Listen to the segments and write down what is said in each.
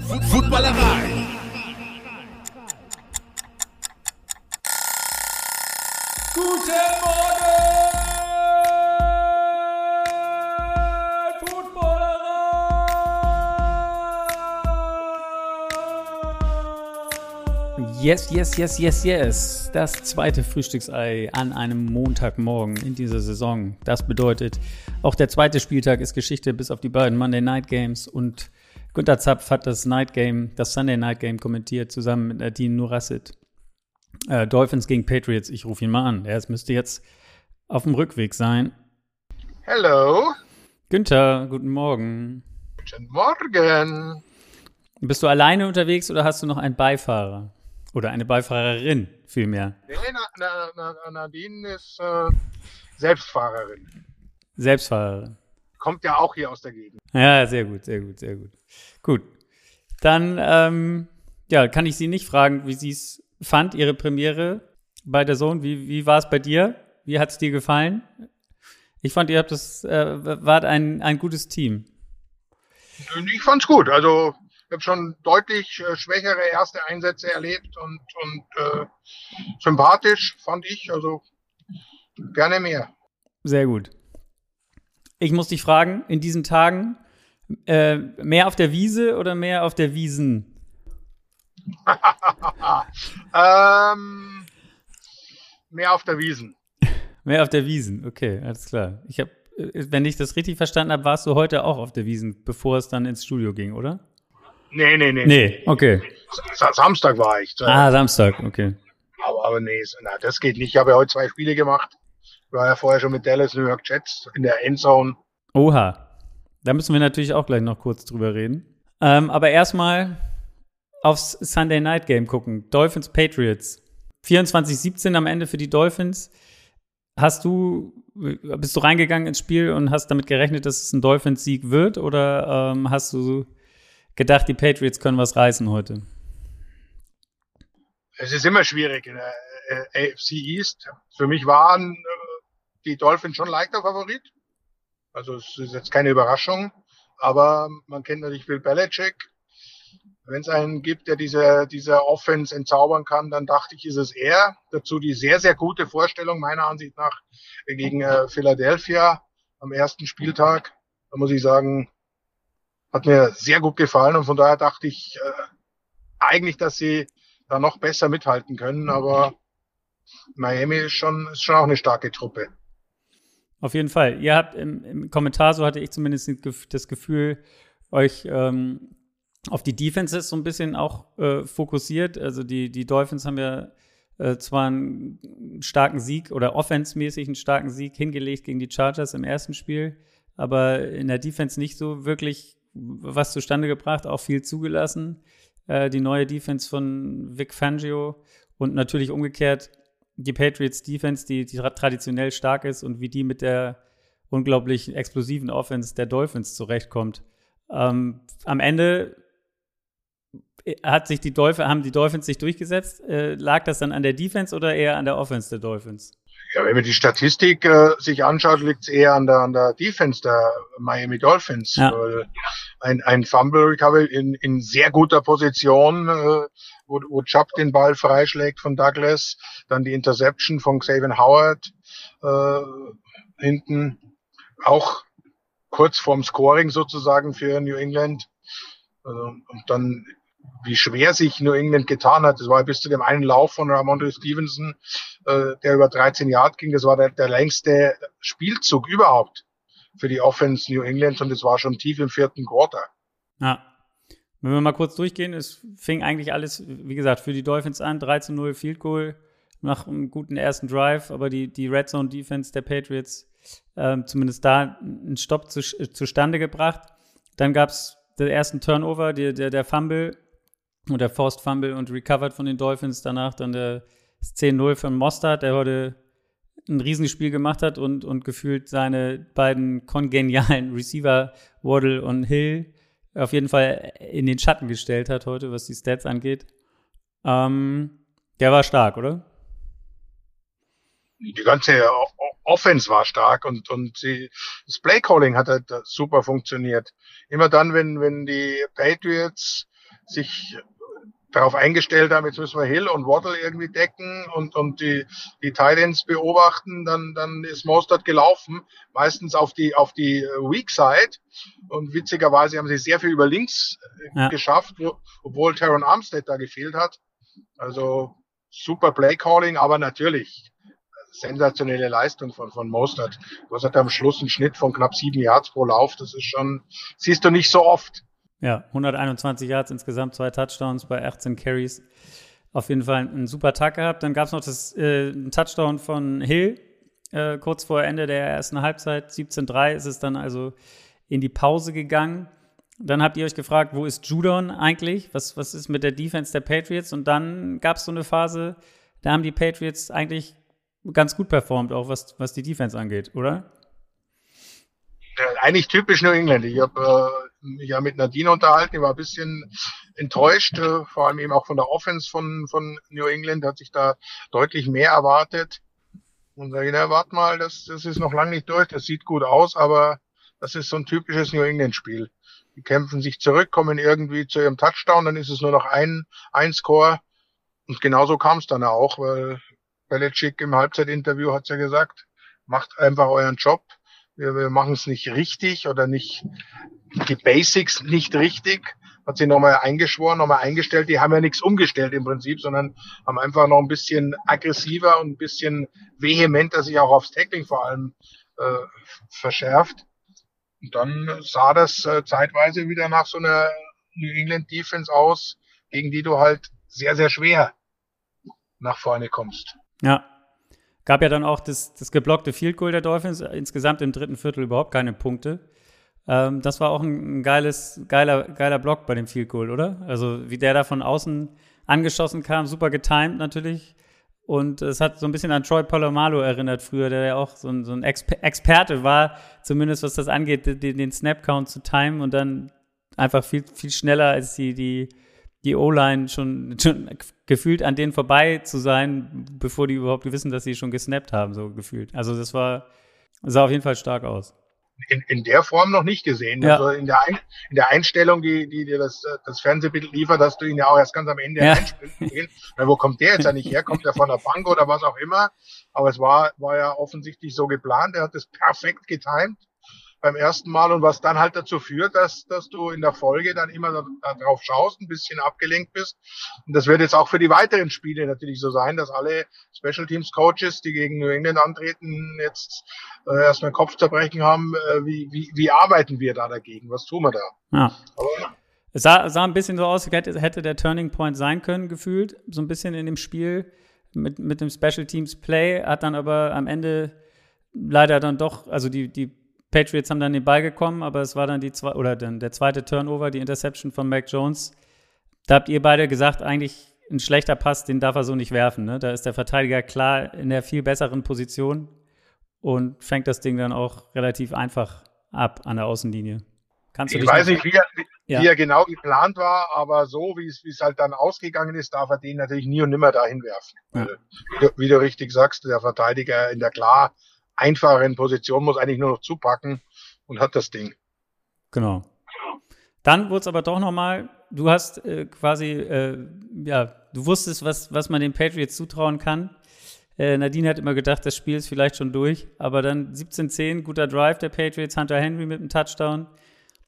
Footballerei. Guten Morgen, Footballerei. Yes, yes, yes, yes, yes. Das zweite Frühstücksei an einem Montagmorgen in dieser Saison. Das bedeutet, auch der zweite Spieltag ist Geschichte bis auf die beiden Monday Night Games und Günter Zapf hat das Night Game, das Sunday Night Game kommentiert, zusammen mit Nadine Nurassit. Äh, Dolphins gegen Patriots, ich rufe ihn mal an. Er müsste jetzt auf dem Rückweg sein. Hello. Günther, guten Morgen. Guten Morgen. Bist du alleine unterwegs oder hast du noch einen Beifahrer? Oder eine Beifahrerin vielmehr? Nee, na, na, na, Nadine ist äh, Selbstfahrerin. Selbstfahrerin. Kommt ja auch hier aus der Gegend. Ja, sehr gut, sehr gut, sehr gut. Gut. Dann, ähm, ja, kann ich Sie nicht fragen, wie Sie es fand, Ihre Premiere bei der Sohn. Wie, wie war es bei dir? Wie hat es dir gefallen? Ich fand, ihr habt das, äh, wart ein, ein gutes Team. Ich fand's gut. Also, ich habe schon deutlich äh, schwächere erste Einsätze erlebt und, und äh, sympathisch fand ich. Also, gerne mehr. Sehr gut. Ich muss dich fragen, in diesen Tagen, äh, mehr auf der Wiese oder mehr auf der Wiesen? ähm, mehr auf der Wiesen. Mehr auf der Wiesen, okay, alles klar. Ich habe, wenn ich das richtig verstanden habe, warst du heute auch auf der Wiesen, bevor es dann ins Studio ging, oder? Nee, nee, nee. Nee, okay. Samstag war ich. Ah, Samstag, okay. Aber, aber nee, na, das geht nicht. Ich habe ja heute zwei Spiele gemacht. Ich war ja vorher schon mit Dallas New York Jets in der Endzone. Oha. Da müssen wir natürlich auch gleich noch kurz drüber reden. Ähm, aber erstmal aufs Sunday Night Game gucken. Dolphins Patriots. 24-17 am Ende für die Dolphins. Hast du, bist du reingegangen ins Spiel und hast damit gerechnet, dass es ein Dolphins-Sieg wird? Oder ähm, hast du gedacht, die Patriots können was reißen heute? Es ist immer schwierig in der äh, AFC East. Für mich waren äh, die Dolphins schon leichter Favorit. Also es ist jetzt keine Überraschung. Aber man kennt natürlich Bill Belichick. Wenn es einen gibt, der diese, diese Offense entzaubern kann, dann dachte ich, ist es er. Dazu die sehr, sehr gute Vorstellung meiner Ansicht nach gegen äh, Philadelphia am ersten Spieltag. Da muss ich sagen, hat mir sehr gut gefallen und von daher dachte ich äh, eigentlich, dass sie da noch besser mithalten können, aber Miami ist schon, ist schon auch eine starke Truppe. Auf jeden Fall. Ihr habt im, im Kommentar, so hatte ich zumindest das Gefühl, euch ähm, auf die Defenses so ein bisschen auch äh, fokussiert. Also die, die Dolphins haben ja äh, zwar einen starken Sieg oder offensmäßig einen starken Sieg hingelegt gegen die Chargers im ersten Spiel, aber in der Defense nicht so wirklich was zustande gebracht, auch viel zugelassen. Äh, die neue Defense von Vic Fangio und natürlich umgekehrt die Patriots Defense, die, die traditionell stark ist und wie die mit der unglaublich explosiven Offense der Dolphins zurechtkommt. Ähm, am Ende hat sich die Dolphins, haben die Dolphins sich durchgesetzt? Äh, lag das dann an der Defense oder eher an der Offense der Dolphins? Ja, wenn man die Statistik äh, sich anschaut, liegt es eher an der, an der Defense der Miami Dolphins. Ja. Ein, ein Fumble Recovery in, in sehr guter Position, äh, wo, wo Chubb den Ball freischlägt von Douglas, dann die Interception von Xavier Howard äh, hinten, auch kurz vorm Scoring sozusagen für New England. Also, und dann wie schwer sich New England getan hat. Das war bis zu dem einen Lauf von Ramondre Stevenson, äh, der über 13 Yard ging. Das war der, der längste Spielzug überhaupt für die Offense New England und es war schon tief im vierten Quarter. Ja. Wenn wir mal kurz durchgehen, es fing eigentlich alles, wie gesagt, für die Dolphins an, 13-0 Field Goal nach einem guten ersten Drive, aber die, die Red Zone Defense der Patriots ähm, zumindest da einen Stopp zu, zustande gebracht. Dann gab es den ersten Turnover, die, der, der Fumble und der Forced Fumble und recovered von den Dolphins. Danach dann der 10-0 von Mostard, der heute ein Riesenspiel gemacht hat und, und gefühlt seine beiden kongenialen Receiver, Waddle und Hill, auf jeden Fall in den Schatten gestellt hat heute, was die Stats angeht. Ähm, der war stark, oder? Die ganze Offense war stark und, und die, das Playcalling hat halt super funktioniert. Immer dann, wenn, wenn die Patriots sich darauf eingestellt haben, jetzt müssen wir Hill und Waddle irgendwie decken und, und die, die Titans beobachten, dann, dann ist Mostert gelaufen, meistens auf die, auf die Weak Side. Und witzigerweise haben sie sehr viel über links äh, ja. geschafft, obwohl Taron Armstead da gefehlt hat. Also super Play Calling, aber natürlich sensationelle Leistung von, von Mostert. Du hast halt am Schluss einen Schnitt von knapp sieben Yards pro Lauf. Das ist schon, siehst du nicht so oft. Ja, 121 Yards insgesamt, zwei Touchdowns bei 18 Carries. Auf jeden Fall einen super Tag gehabt. Dann gab es noch das äh, Touchdown von Hill, äh, kurz vor Ende der ersten Halbzeit. 17-3 ist es dann also in die Pause gegangen. Dann habt ihr euch gefragt, wo ist Judon eigentlich? Was, was ist mit der Defense der Patriots? Und dann gab es so eine Phase, da haben die Patriots eigentlich ganz gut performt, auch was, was die Defense angeht, oder? Ja, eigentlich typisch New England. Ich habe äh, mich ja mit Nadine unterhalten, ich war ein bisschen enttäuscht, äh, vor allem eben auch von der Offense von, von New England, hat sich da deutlich mehr erwartet. Und sage na, warte mal, das, das ist noch lange nicht durch, das sieht gut aus, aber das ist so ein typisches New England-Spiel. Die kämpfen sich zurück, kommen irgendwie zu ihrem Touchdown, dann ist es nur noch ein, ein Score. Und genauso kam es dann auch, weil Belichick im Halbzeitinterview hat's ja gesagt, macht einfach euren Job. Wir, wir machen es nicht richtig oder nicht die Basics nicht richtig. Hat sie nochmal eingeschworen, nochmal eingestellt. Die haben ja nichts umgestellt im Prinzip, sondern haben einfach noch ein bisschen aggressiver und ein bisschen vehementer sich auch aufs Tackling vor allem äh, verschärft. Und dann sah das äh, zeitweise wieder nach so einer New England Defense aus, gegen die du halt sehr, sehr schwer nach vorne kommst. Ja. Gab ja dann auch das, das geblockte Field Goal der Dolphins, insgesamt im dritten Viertel überhaupt keine Punkte. Ähm, das war auch ein, geiles, geiler, geiler Block bei dem Field Goal, oder? Also wie der da von außen angeschossen kam, super getimed natürlich. Und es hat so ein bisschen an Troy Polomalo erinnert früher, der ja auch so ein, so ein Exper Experte war, zumindest was das angeht, den, den Snap-Count zu timen und dann einfach viel, viel schneller als die, die, die O-Line schon, schon gefühlt an denen vorbei zu sein, bevor die überhaupt wissen, dass sie schon gesnappt haben, so gefühlt. Also das war, sah auf jeden Fall stark aus. In, in der Form noch nicht gesehen. Ja. Also in der, Ein, in der Einstellung, die, die dir das, das Fernsehbild liefert, dass du ihn ja auch erst ganz am Ende ja. einspielst. wo kommt der jetzt eigentlich her? Kommt er von der Bank oder was auch immer? Aber es war, war ja offensichtlich so geplant. Er hat es perfekt getimt beim ersten Mal und was dann halt dazu führt, dass, dass du in der Folge dann immer darauf schaust, ein bisschen abgelenkt bist. Und das wird jetzt auch für die weiteren Spiele natürlich so sein, dass alle Special Teams Coaches, die gegen New England antreten, jetzt äh, erstmal Kopfzerbrechen haben, äh, wie, wie, wie arbeiten wir da dagegen? Was tun wir da? Ja. Aber, es sah, sah ein bisschen so aus, hätte, hätte der Turning Point sein können, gefühlt, so ein bisschen in dem Spiel mit, mit dem Special Teams Play, hat dann aber am Ende leider dann doch, also die, die Patriots haben dann den Ball gekommen, aber es war dann die zwei, oder dann der zweite Turnover, die Interception von Mac Jones. Da habt ihr beide gesagt, eigentlich ein schlechter Pass, den darf er so nicht werfen. Ne? Da ist der Verteidiger klar in der viel besseren Position und fängt das Ding dann auch relativ einfach ab an der Außenlinie. Kannst du ich weiß nicht, wie er, wie, ja. er, genau geplant war, aber so, wie es, wie es halt dann ausgegangen ist, darf er den natürlich nie und nimmer dahin werfen. Ja. Wie, du, wie, du, richtig sagst, der Verteidiger in der klar einfacheren Position, muss eigentlich nur noch zupacken und hat das Ding. Genau. Dann wurde es aber doch nochmal, du hast äh, quasi, äh, ja, du wusstest, was, was man den Patriots zutrauen kann. Äh, Nadine hat immer gedacht, das Spiel ist vielleicht schon durch, aber dann 17-10, guter Drive der Patriots, Hunter Henry mit einem Touchdown.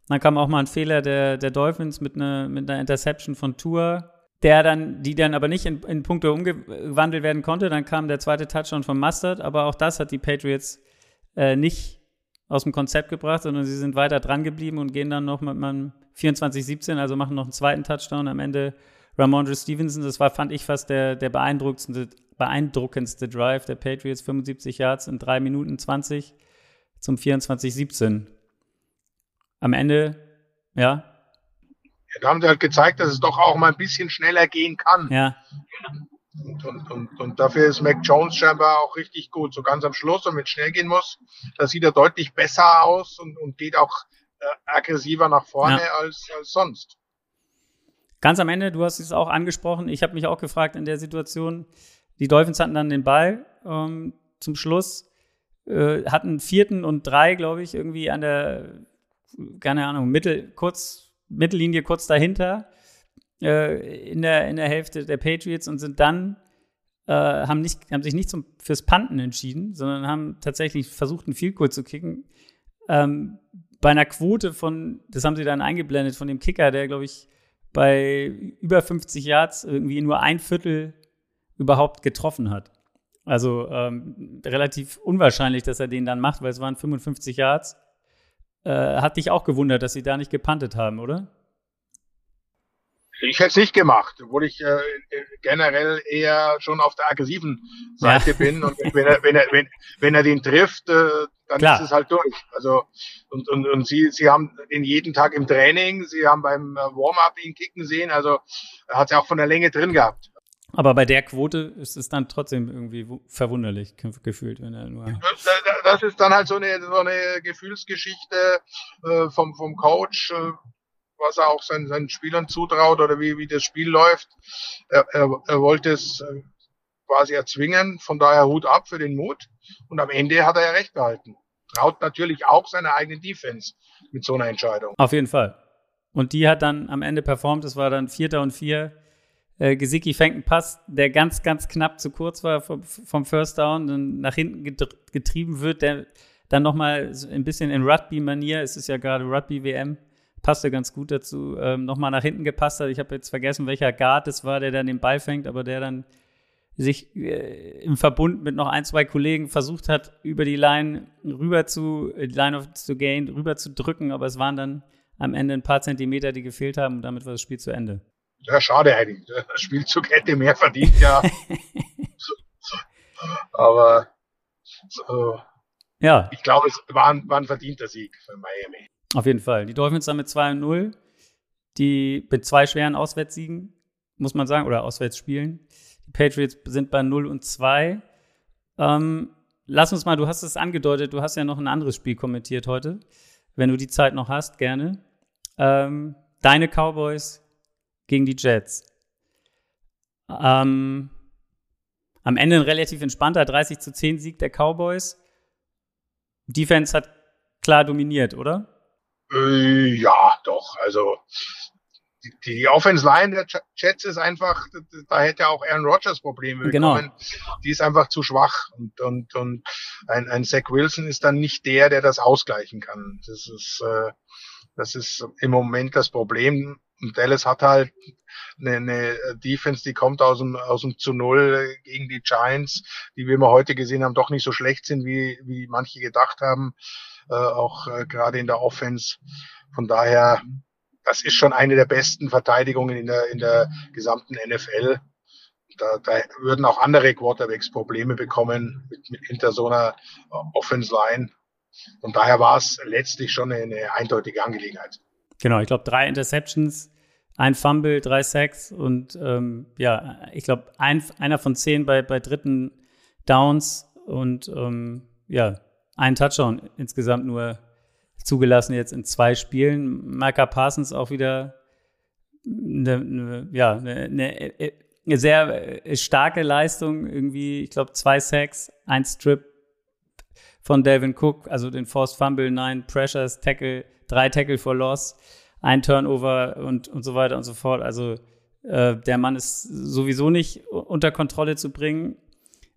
Dann kam auch mal ein Fehler der, der Dolphins mit, ne, mit einer Interception von Tour der dann, die dann aber nicht in, in Punkte umgewandelt werden konnte. Dann kam der zweite Touchdown von Mustard, aber auch das hat die Patriots äh, nicht aus dem Konzept gebracht, sondern sie sind weiter dran geblieben und gehen dann noch mit einem 24-17, also machen noch einen zweiten Touchdown. Am Ende Ramondre Stevenson, das war, fand ich, fast der, der beeindruckendste, beeindruckendste Drive der Patriots, 75 Yards in 3 Minuten 20 zum 24-17. Am Ende, ja, da haben sie halt gezeigt, dass es doch auch mal ein bisschen schneller gehen kann. Ja. Und, und, und, und dafür ist Mac Jones scheinbar auch richtig gut. So ganz am Schluss und wenn es schnell gehen muss, da sieht er deutlich besser aus und, und geht auch äh, aggressiver nach vorne ja. als, als sonst. Ganz am Ende, du hast es auch angesprochen, ich habe mich auch gefragt in der Situation, die Dolphins hatten dann den Ball ähm, zum Schluss, äh, hatten vierten und drei, glaube ich, irgendwie an der, keine Ahnung, Mittel, kurz Mittellinie kurz dahinter. äh, in, der, in der Hälfte der Patriots und sind dann äh, haben, nicht, haben sich nicht zum, fürs Panten entschieden, sondern haben tatsächlich versucht, einen Field zu kicken. Ähm, bei einer Quote von, das haben sie dann eingeblendet, von dem Kicker, der, glaube ich, bei über 50 Yards irgendwie nur ein Viertel überhaupt getroffen hat. Also ähm, relativ unwahrscheinlich, dass er den dann macht, weil es waren 55 Yards. Äh, hat dich auch gewundert, dass sie da nicht gepantet haben, oder? Ich hätte es nicht gemacht, obwohl ich äh, generell eher schon auf der aggressiven Seite ja. bin. Und wenn er, wenn er, wenn, wenn er den trifft, äh, dann Klar. ist es halt durch. Also und, und, und sie, sie haben ihn jeden Tag im Training, sie haben beim äh, Warm-up ihn kicken sehen, also er hat es auch von der Länge drin gehabt. Aber bei der Quote ist es dann trotzdem irgendwie verwunderlich gefühlt, wenn er nur. Das ist dann halt so eine, so eine Gefühlsgeschichte äh, vom, vom Coach. Äh, was er auch seinen, seinen Spielern zutraut oder wie, wie das Spiel läuft. Er, er, er wollte es äh, quasi erzwingen, von daher Hut ab für den Mut. Und am Ende hat er ja recht behalten. Traut natürlich auch seiner eigenen Defense mit so einer Entscheidung. Auf jeden Fall. Und die hat dann am Ende performt. Es war dann Vierter und Vier. Äh, Gesicki fängt einen Pass, der ganz, ganz knapp zu kurz war vom, vom First Down, dann nach hinten getrieben wird, der dann nochmal ein bisschen in Rugby-Manier, es ist ja gerade Rugby-WM, passte ganz gut dazu, ähm, nochmal nach hinten gepasst hat. Ich habe jetzt vergessen, welcher Guard es war, der dann den Ball fängt, aber der dann sich äh, im Verbund mit noch ein, zwei Kollegen versucht hat, über die Line rüber zu, die Line of the Gain rüber zu drücken, aber es waren dann am Ende ein paar Zentimeter, die gefehlt haben und damit war das Spiel zu Ende. Ja, schade eigentlich. Der Spielzug hätte mehr verdient, ja. aber so, ja. ich glaube, es war ein, war ein verdienter Sieg für Miami. Auf jeden Fall. Die Dolphins dann mit 2 und 0. Die mit zwei schweren Auswärtssiegen, muss man sagen, oder Auswärtsspielen. Die Patriots sind bei 0 und 2. Ähm, lass uns mal, du hast es angedeutet, du hast ja noch ein anderes Spiel kommentiert heute. Wenn du die Zeit noch hast, gerne. Ähm, deine Cowboys gegen die Jets. Ähm, am Ende ein relativ entspannter 30 zu 10 Sieg der Cowboys. Defense hat klar dominiert, oder? Äh, ja, doch. Also die, die Offense Line der Jets ist einfach, da hätte auch Aaron Rodgers Probleme genau. bekommen. Die ist einfach zu schwach und und und ein, ein Zach Wilson ist dann nicht der, der das ausgleichen kann. Das ist äh, das ist im Moment das Problem. Und Dallas hat halt eine, eine Defense, die kommt aus dem, aus dem zu Null gegen die Giants, die wir heute gesehen haben, doch nicht so schlecht sind, wie, wie manche gedacht haben äh, auch äh, gerade in der Offense. Von daher, das ist schon eine der besten Verteidigungen in der, in der gesamten NFL. Da, da würden auch andere Quarterbacks Probleme bekommen mit, mit hinter so einer Offense Line. Und daher war es letztlich schon eine eindeutige Angelegenheit. Genau, ich glaube drei Interceptions, ein Fumble, drei Sacks und ähm, ja, ich glaube ein, einer von zehn bei, bei dritten Downs und ähm, ja, einen Touchdown insgesamt nur zugelassen jetzt in zwei Spielen. Micah Parsons auch wieder eine, eine ja, eine, eine, sehr äh, starke Leistung. Irgendwie, ich glaube, zwei Sacks, ein Strip von Delvin Cook, also den Forced Fumble, neun Pressures, Tackle, drei Tackle for Loss, ein Turnover und, und so weiter und so fort. Also äh, der Mann ist sowieso nicht unter Kontrolle zu bringen.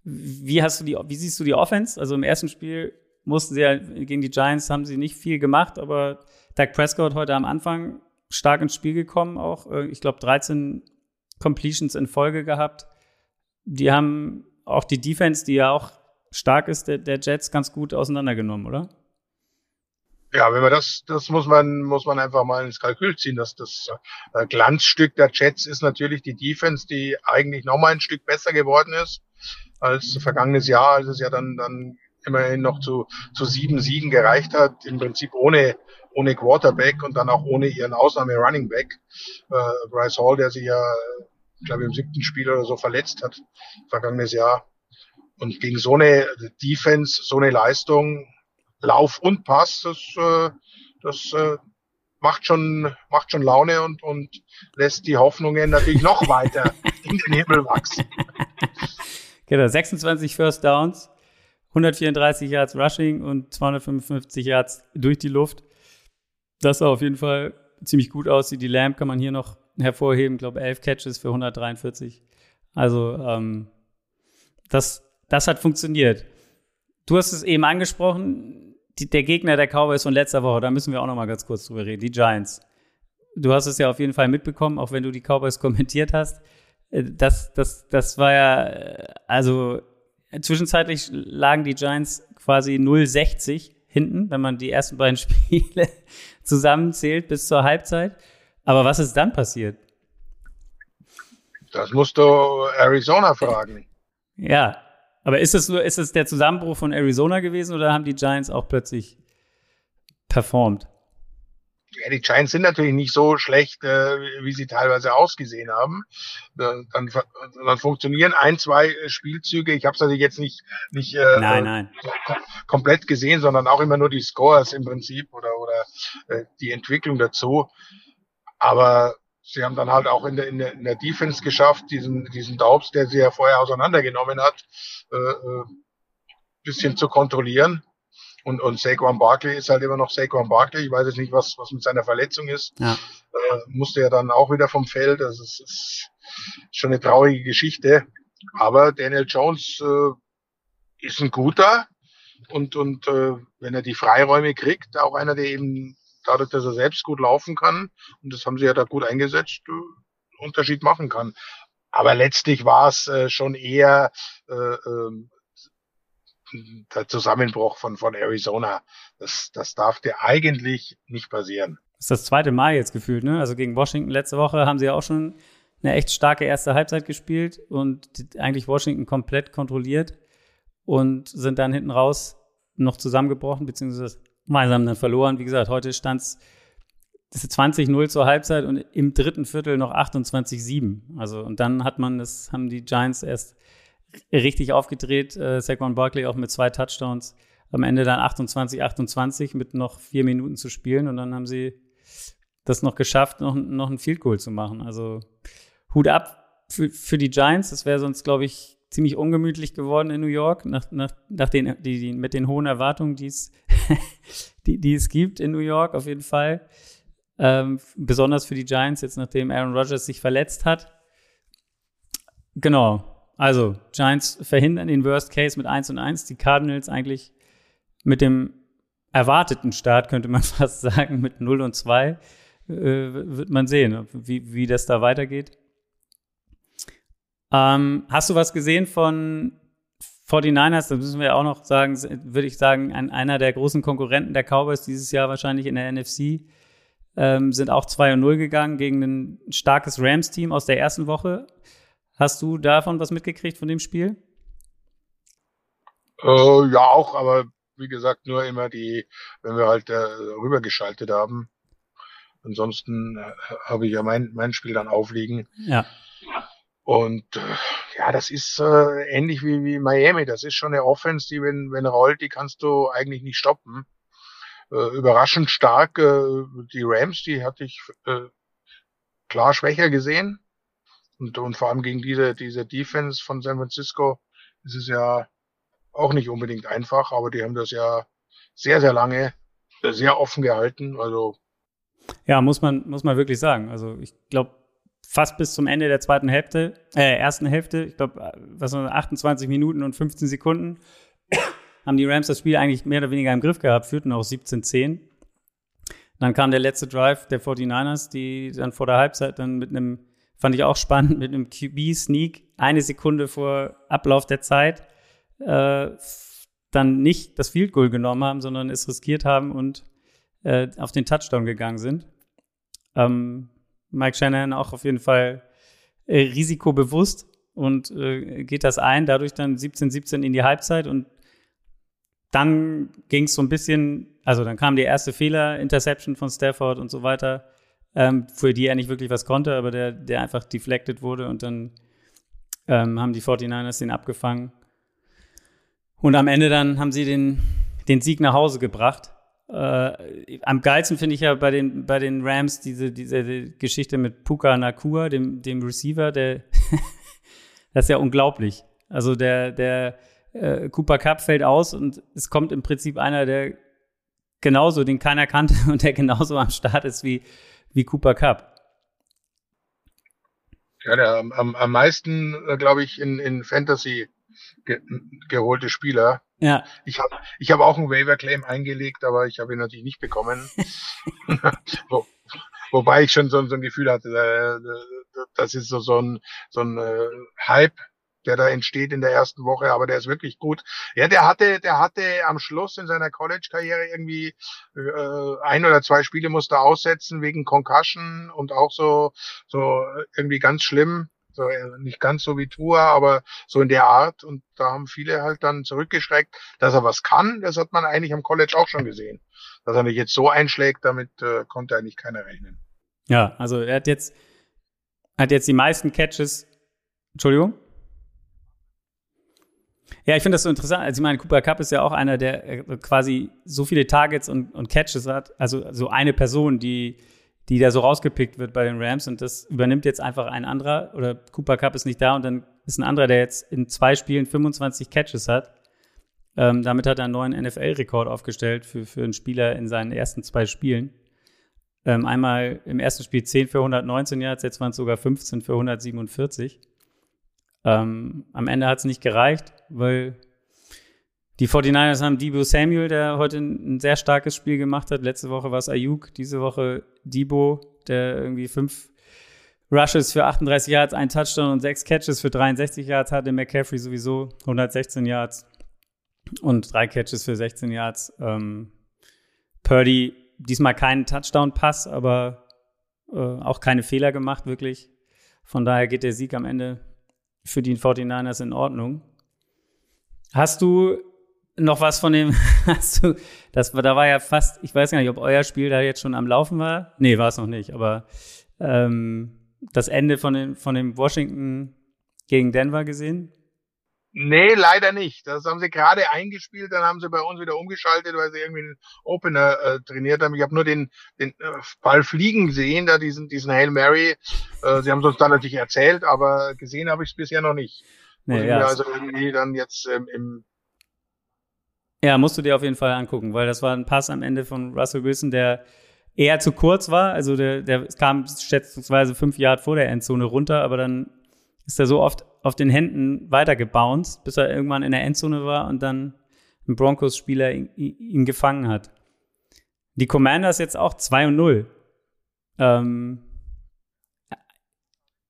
Wie hast du die, wie siehst du die Offense? Also im ersten Spiel mussten sie ja gegen die Giants haben sie nicht viel gemacht, aber Dak Prescott heute am Anfang stark ins Spiel gekommen, auch äh, ich glaube 13 Completions in Folge gehabt. Die haben auch die Defense, die ja auch stark ist, der, der Jets ganz gut auseinandergenommen, oder? Ja, wenn man das, das muss man, muss man einfach mal ins Kalkül ziehen. dass das äh, Glanzstück der Jets ist natürlich die Defense, die eigentlich nochmal ein Stück besser geworden ist als vergangenes Jahr, als es ja dann, dann immerhin noch zu, zu sieben Siegen gereicht hat, im Prinzip ohne, ohne Quarterback und dann auch ohne ihren Ausnahme Running Back. Äh, Bryce Hall, der sich ja, glaube ich, im siebten Spiel oder so verletzt hat, vergangenes Jahr. Und gegen so eine Defense, so eine Leistung, Lauf und Pass, das, äh, das äh, macht schon, macht schon Laune und, und lässt die Hoffnungen natürlich noch weiter in den Himmel wachsen. Genau, 26 First Downs, 134 Yards Rushing und 255 Yards durch die Luft. Das sah auf jeden Fall ziemlich gut aus. Die Lamb kann man hier noch hervorheben, glaube 11 Catches für 143. Also ähm, das, das hat funktioniert. Du hast es eben angesprochen, die, der Gegner der Cowboys von letzter Woche, da müssen wir auch noch mal ganz kurz drüber reden, die Giants. Du hast es ja auf jeden Fall mitbekommen, auch wenn du die Cowboys kommentiert hast. Äh, das, das, das war ja, äh, also zwischenzeitlich lagen die Giants quasi 0,60 hinten, wenn man die ersten beiden Spiele zusammenzählt bis zur Halbzeit. Aber was ist dann passiert? Das musst du Arizona fragen. Ja, aber ist es nur, ist es der Zusammenbruch von Arizona gewesen oder haben die Giants auch plötzlich performt? Ja, die Giants sind natürlich nicht so schlecht, äh, wie sie teilweise ausgesehen haben. Dann, dann, dann funktionieren ein, zwei Spielzüge. Ich habe es natürlich jetzt nicht, nicht äh, nein, nein. komplett gesehen, sondern auch immer nur die Scores im Prinzip oder, oder äh, die Entwicklung dazu. Aber sie haben dann halt auch in der, in der, in der Defense geschafft, diesen, diesen Daubs, der sie ja vorher auseinandergenommen hat, äh, äh, bisschen zu kontrollieren. Und, und Saquon Barkley ist halt immer noch Saquon Barkley. Ich weiß jetzt nicht, was, was mit seiner Verletzung ist. Ja. Äh, musste ja dann auch wieder vom Feld. Das ist, ist schon eine traurige Geschichte. Aber Daniel Jones äh, ist ein guter. Und, und äh, wenn er die Freiräume kriegt, auch einer, der eben dadurch, dass er selbst gut laufen kann, und das haben sie ja da gut eingesetzt, äh, Unterschied machen kann. Aber letztlich war es äh, schon eher äh, äh, der Zusammenbruch von, von Arizona. Das, das darf dir eigentlich nicht passieren. Das ist das zweite Mal jetzt gefühlt, ne? Also gegen Washington letzte Woche haben sie ja auch schon eine echt starke erste Halbzeit gespielt und eigentlich Washington komplett kontrolliert und sind dann hinten raus noch zusammengebrochen, beziehungsweise gemeinsam dann verloren. Wie gesagt, heute stand es 20-0 zur Halbzeit und im dritten Viertel noch 28-7. Also, und dann hat man das, haben die Giants erst richtig aufgedreht. Äh, Saquon Barkley auch mit zwei Touchdowns. Am Ende dann 28, 28 mit noch vier Minuten zu spielen und dann haben sie das noch geschafft, noch, noch ein Field Goal zu machen. Also Hut ab für, für die Giants. Das wäre sonst, glaube ich, ziemlich ungemütlich geworden in New York, nach, nach, nach den, die, die, mit den hohen Erwartungen, die es, die, die es gibt in New York, auf jeden Fall. Ähm, besonders für die Giants, jetzt nachdem Aaron Rodgers sich verletzt hat. Genau. Also, Giants verhindern den Worst Case mit 1 und 1. Die Cardinals eigentlich mit dem erwarteten Start, könnte man fast sagen, mit 0 und 2. Äh, wird man sehen, wie, wie das da weitergeht. Ähm, hast du was gesehen von 49ers? Das müssen wir ja auch noch sagen, würde ich sagen, ein, einer der großen Konkurrenten der Cowboys dieses Jahr wahrscheinlich in der NFC. Ähm, sind auch 2 0 gegangen gegen ein starkes Rams-Team aus der ersten Woche. Hast du davon was mitgekriegt von dem Spiel? Äh, ja, auch, aber wie gesagt, nur immer die, wenn wir halt äh, rübergeschaltet haben. Ansonsten äh, habe ich ja mein, mein Spiel dann aufliegen. Ja. Und äh, ja, das ist äh, ähnlich wie, wie Miami. Das ist schon eine Offense, die, wenn, wenn rollt, die kannst du eigentlich nicht stoppen. Äh, überraschend stark. Äh, die Rams, die hatte ich äh, klar schwächer gesehen. Und, und vor allem gegen diese, diese Defense von San Francisco ist es ja auch nicht unbedingt einfach, aber die haben das ja sehr, sehr lange sehr offen gehalten. Also ja, muss man, muss man wirklich sagen. Also ich glaube, fast bis zum Ende der zweiten Hälfte, äh, ersten Hälfte, ich glaube, was waren 28 Minuten und 15 Sekunden, haben die Rams das Spiel eigentlich mehr oder weniger im Griff gehabt, führten auch 17-10. Dann kam der letzte Drive der 49ers, die dann vor der Halbzeit dann mit einem Fand ich auch spannend mit einem QB-Sneak, eine Sekunde vor Ablauf der Zeit, äh, dann nicht das Field Goal genommen haben, sondern es riskiert haben und äh, auf den Touchdown gegangen sind. Ähm, Mike Shannon auch auf jeden Fall äh, risikobewusst und äh, geht das ein, dadurch dann 17-17 in die Halbzeit und dann ging es so ein bisschen, also dann kam die erste Fehler, Interception von Stafford und so weiter ähm, für die er nicht wirklich was konnte, aber der, der einfach deflected wurde und dann ähm, haben die 49ers den abgefangen. Und am Ende dann haben sie den, den Sieg nach Hause gebracht. Äh, am geilsten finde ich ja bei den, bei den Rams diese, diese Geschichte mit Puka Nakua, dem, dem Receiver, der, das ist ja unglaublich. Also der, der äh, Cooper Cup fällt aus und es kommt im Prinzip einer, der genauso, den keiner kannte und der genauso am Start ist wie, wie Cooper Cup. Ja, der am, am meisten, äh, glaube ich, in, in Fantasy ge geholte Spieler. Ja. Ich habe ich hab auch einen Waiver Claim eingelegt, aber ich habe ihn natürlich nicht bekommen. Wo, wobei ich schon so, so ein Gefühl hatte, äh, das ist so, so ein, so ein äh, Hype, der da entsteht in der ersten Woche, aber der ist wirklich gut. Ja, der hatte, der hatte am Schluss in seiner College-Karriere irgendwie äh, ein oder zwei Spiele musste aussetzen wegen Concussion und auch so so irgendwie ganz schlimm. So, äh, nicht ganz so wie Tour, aber so in der Art. Und da haben viele halt dann zurückgeschreckt, dass er was kann. Das hat man eigentlich am College auch schon gesehen. Dass er nicht jetzt so einschlägt, damit äh, konnte eigentlich keiner rechnen. Ja, also er hat jetzt, hat jetzt die meisten Catches. Entschuldigung? Ja, ich finde das so interessant. Also ich meine, Cooper Cup ist ja auch einer, der äh, quasi so viele Targets und, und Catches hat. Also so eine Person, die, die da so rausgepickt wird bei den Rams und das übernimmt jetzt einfach ein anderer oder Cooper Cup ist nicht da und dann ist ein anderer, der jetzt in zwei Spielen 25 Catches hat. Ähm, damit hat er einen neuen NFL-Rekord aufgestellt für, für einen Spieler in seinen ersten zwei Spielen. Ähm, einmal im ersten Spiel 10 für 119 Yards, jetzt waren es sogar 15 für 147. Ähm, am Ende hat es nicht gereicht, weil die 49ers haben Debo Samuel, der heute ein, sehr starkes Spiel gemacht hat. Letzte Woche war es Ayuk, diese Woche Debo, der irgendwie fünf Rushes für 38 Yards, ein Touchdown und sechs Catches für 63 Yards hatte. McCaffrey sowieso 116 Yards und drei Catches für 16 Yards. Ähm, Purdy diesmal keinen Touchdown-Pass, aber äh, auch keine Fehler gemacht, wirklich. Von daher geht der Sieg am Ende für die 49ers in Ordnung. Hast du noch was von dem, hast du, das da war ja fast, ich weiß gar nicht, ob euer Spiel da jetzt schon am Laufen war. Nee, war es noch nicht, aber ähm, das Ende von, den, von dem Washington gegen Denver gesehen? Nee, leider nicht. Das haben sie gerade eingespielt, dann haben sie bei uns wieder umgeschaltet, weil sie irgendwie einen Opener äh, trainiert haben. Ich habe nur den, den äh, Ball fliegen gesehen, da diesen, diesen Hail Mary. Äh, sie haben es uns dann natürlich erzählt, aber gesehen habe ich es bisher noch nicht. Nee, ja, also irgendwie dann jetzt ähm, im ja, musst du dir auf jeden Fall angucken, weil das war ein Pass am Ende von Russell Wilson, der eher zu kurz war. Also der, der kam schätzungsweise fünf Jahre vor der Endzone runter, aber dann ist er so oft auf den Händen weitergebounced, bis er irgendwann in der Endzone war und dann ein Broncos-Spieler ihn, ihn, gefangen hat. Die Commanders jetzt auch 2 und 0. Ähm,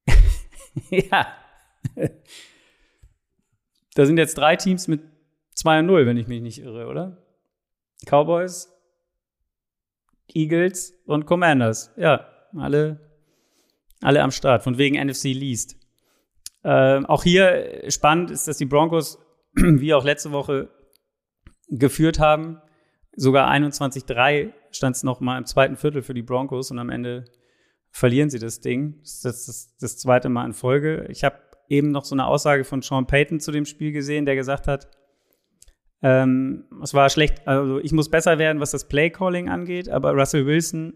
ja. da sind jetzt drei Teams mit 2 und 0, wenn ich mich nicht irre, oder? Cowboys, Eagles und Commanders. Ja, alle, alle am Start, von wegen NFC Least. Ähm, auch hier spannend ist, dass die Broncos, wie auch letzte Woche, geführt haben. Sogar 21-3 stand es noch mal im zweiten Viertel für die Broncos und am Ende verlieren sie das Ding. Das ist das, das zweite Mal in Folge. Ich habe eben noch so eine Aussage von Sean Payton zu dem Spiel gesehen, der gesagt hat, ähm, es war schlecht, also ich muss besser werden, was das Play-Calling angeht, aber Russell Wilson,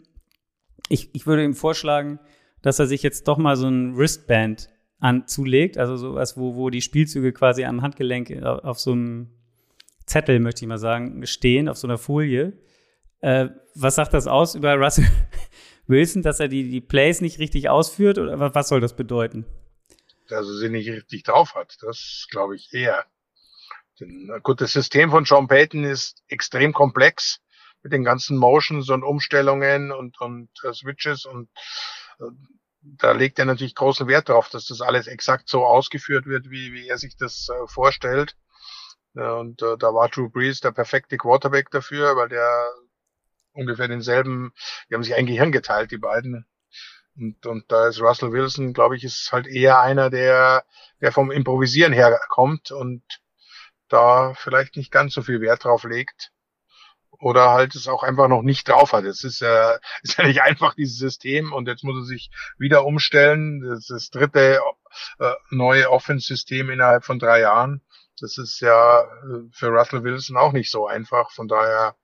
ich, ich würde ihm vorschlagen, dass er sich jetzt doch mal so ein Wristband anzulegt, also sowas, wo, wo die Spielzüge quasi am Handgelenk auf, auf so einem Zettel, möchte ich mal sagen, stehen, auf so einer Folie. Äh, was sagt das aus über Russell Wilson, dass er die, die Plays nicht richtig ausführt oder was soll das bedeuten? Dass er sie nicht richtig drauf hat, das glaube ich eher. Gut, das System von John Payton ist extrem komplex mit den ganzen Motions und Umstellungen und, und uh, Switches und uh, da legt er natürlich großen Wert darauf, dass das alles exakt so ausgeführt wird, wie, wie er sich das uh, vorstellt. Und da war Drew Brees der perfekte Quarterback dafür, weil der ungefähr denselben, die haben sich ein Gehirn geteilt, die beiden. Und, und da ist Russell Wilson, glaube ich, ist halt eher einer, der, der vom Improvisieren herkommt und da vielleicht nicht ganz so viel Wert drauf legt oder halt es auch einfach noch nicht drauf hat. Es ist ja, ist ja nicht einfach dieses System und jetzt muss er sich wieder umstellen. Das ist das dritte äh, neue Offense-System innerhalb von drei Jahren. Das ist ja äh, für Russell Wilson auch nicht so einfach. Von daher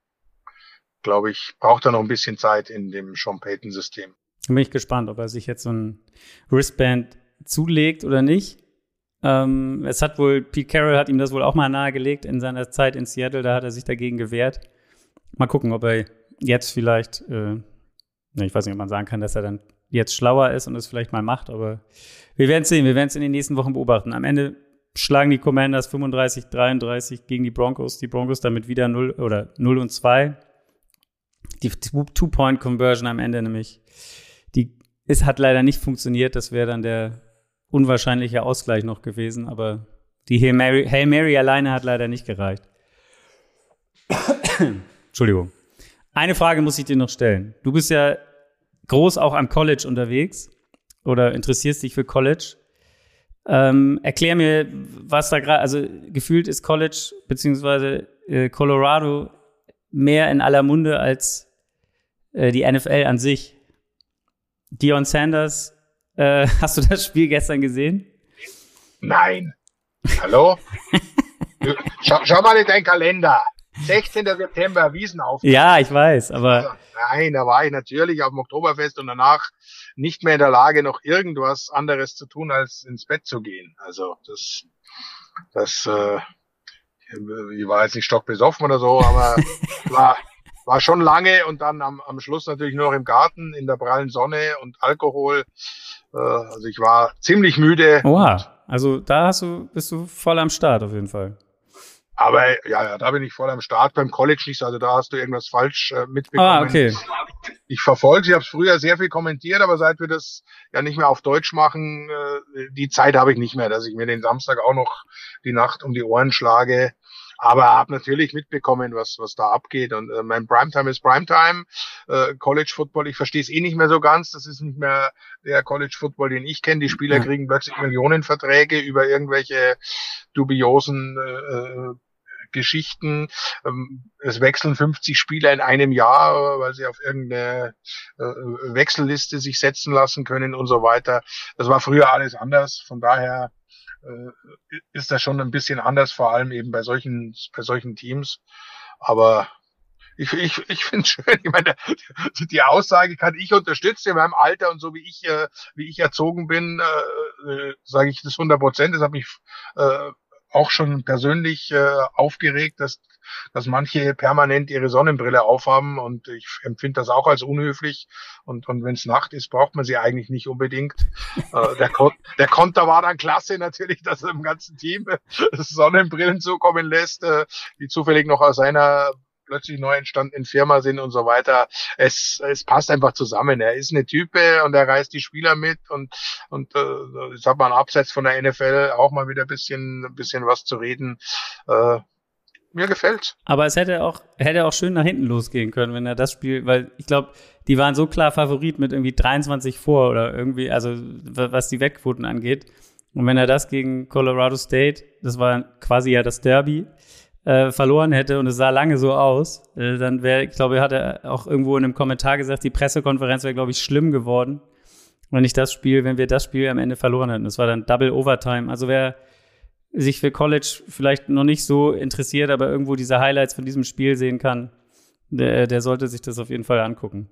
glaube ich, braucht er noch ein bisschen Zeit in dem Sean Payton-System. Bin ich gespannt, ob er sich jetzt so ein Wristband zulegt oder nicht. Ähm, es hat wohl, Pete Carroll hat ihm das wohl auch mal nahegelegt in seiner Zeit in Seattle, da hat er sich dagegen gewehrt. Mal gucken, ob er jetzt vielleicht, äh, ich weiß nicht, ob man sagen kann, dass er dann jetzt schlauer ist und es vielleicht mal macht, aber wir werden es sehen, wir werden es in den nächsten Wochen beobachten. Am Ende schlagen die Commanders 35, 33 gegen die Broncos, die Broncos damit wieder 0 oder 0 und 2. Die Two-Point-Conversion am Ende nämlich, die, es hat leider nicht funktioniert, das wäre dann der unwahrscheinliche Ausgleich noch gewesen, aber die Hail Mary, Hail Mary alleine hat leider nicht gereicht. Entschuldigung. Eine Frage muss ich dir noch stellen. Du bist ja groß auch am College unterwegs oder interessierst dich für College. Ähm, erklär mir, was da gerade, also gefühlt ist College beziehungsweise äh, Colorado mehr in aller Munde als äh, die NFL an sich. Dion Sanders, äh, hast du das Spiel gestern gesehen? Nein. Hallo? schau, schau, mal in deinen Kalender. 16. September, Wiesenauftritt. Ja, ich weiß, aber. Also, nein, da war ich natürlich auf dem Oktoberfest und danach nicht mehr in der Lage, noch irgendwas anderes zu tun, als ins Bett zu gehen. Also das, das, äh, ich war jetzt nicht stockbesoffen oder so, aber war, war schon lange und dann am, am Schluss natürlich nur noch im Garten in der prallen Sonne und Alkohol. Äh, also ich war ziemlich müde. Oha, also da hast du, bist du voll am Start auf jeden Fall. Aber ja, ja, da bin ich voll am Start beim College nicht. Also da hast du irgendwas falsch äh, mitbekommen. Ah, okay. Ich verfolge sie, habe es früher sehr viel kommentiert, aber seit wir das ja nicht mehr auf Deutsch machen, äh, die Zeit habe ich nicht mehr, dass ich mir den Samstag auch noch die Nacht um die Ohren schlage. Aber habe natürlich mitbekommen, was was da abgeht. Und äh, mein Primetime ist Primetime. Äh, College Football, ich verstehe es eh nicht mehr so ganz. Das ist nicht mehr der College Football, den ich kenne. Die Spieler kriegen plötzlich Millionenverträge über irgendwelche dubiosen äh, Geschichten. Ähm, es wechseln 50 Spieler in einem Jahr, weil sie auf irgendeine äh, Wechselliste sich setzen lassen können und so weiter. Das war früher alles anders. Von daher äh, ist das schon ein bisschen anders, vor allem eben bei solchen, bei solchen Teams. Aber ich, ich, ich finde es schön. Ich meine, die Aussage kann ich unterstützen in meinem Alter und so wie ich, äh, wie ich erzogen bin, äh, äh, sage ich das 100 Prozent. Das hat mich äh, auch schon persönlich äh, aufgeregt, dass, dass manche permanent ihre Sonnenbrille aufhaben und ich empfinde das auch als unhöflich. Und, und wenn es Nacht ist, braucht man sie eigentlich nicht unbedingt. äh, der, Kon der Konter war dann klasse natürlich, dass er im ganzen Team Sonnenbrillen zukommen lässt, äh, die zufällig noch aus seiner plötzlich neu entstandenen Firma sind und so weiter. Es, es passt einfach zusammen. Er ist eine Type und er reißt die Spieler mit und, und äh, jetzt hat man abseits von der NFL auch mal wieder ein bisschen, ein bisschen was zu reden. Äh, mir gefällt. Aber es hätte auch, hätte auch schön nach hinten losgehen können, wenn er das Spiel, weil ich glaube, die waren so klar Favorit mit irgendwie 23 vor oder irgendwie, also was die Wegquoten angeht. Und wenn er das gegen Colorado State, das war quasi ja das Derby, äh, verloren hätte und es sah lange so aus, äh, dann wäre, ich glaube, hat er auch irgendwo in einem Kommentar gesagt, die Pressekonferenz wäre, glaube ich, schlimm geworden, wenn ich das Spiel, wenn wir das Spiel am Ende verloren hätten. Das war dann Double Overtime. Also wer sich für College vielleicht noch nicht so interessiert, aber irgendwo diese Highlights von diesem Spiel sehen kann, der, der sollte sich das auf jeden Fall angucken.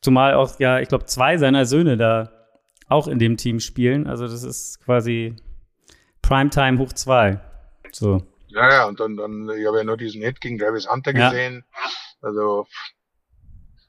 Zumal auch, ja, ich glaube, zwei seiner Söhne da auch in dem Team spielen. Also das ist quasi Primetime hoch zwei. So. Ja, ja, und dann, dann ich habe ja nur diesen Hit gegen Travis Hunter gesehen. Ja. Also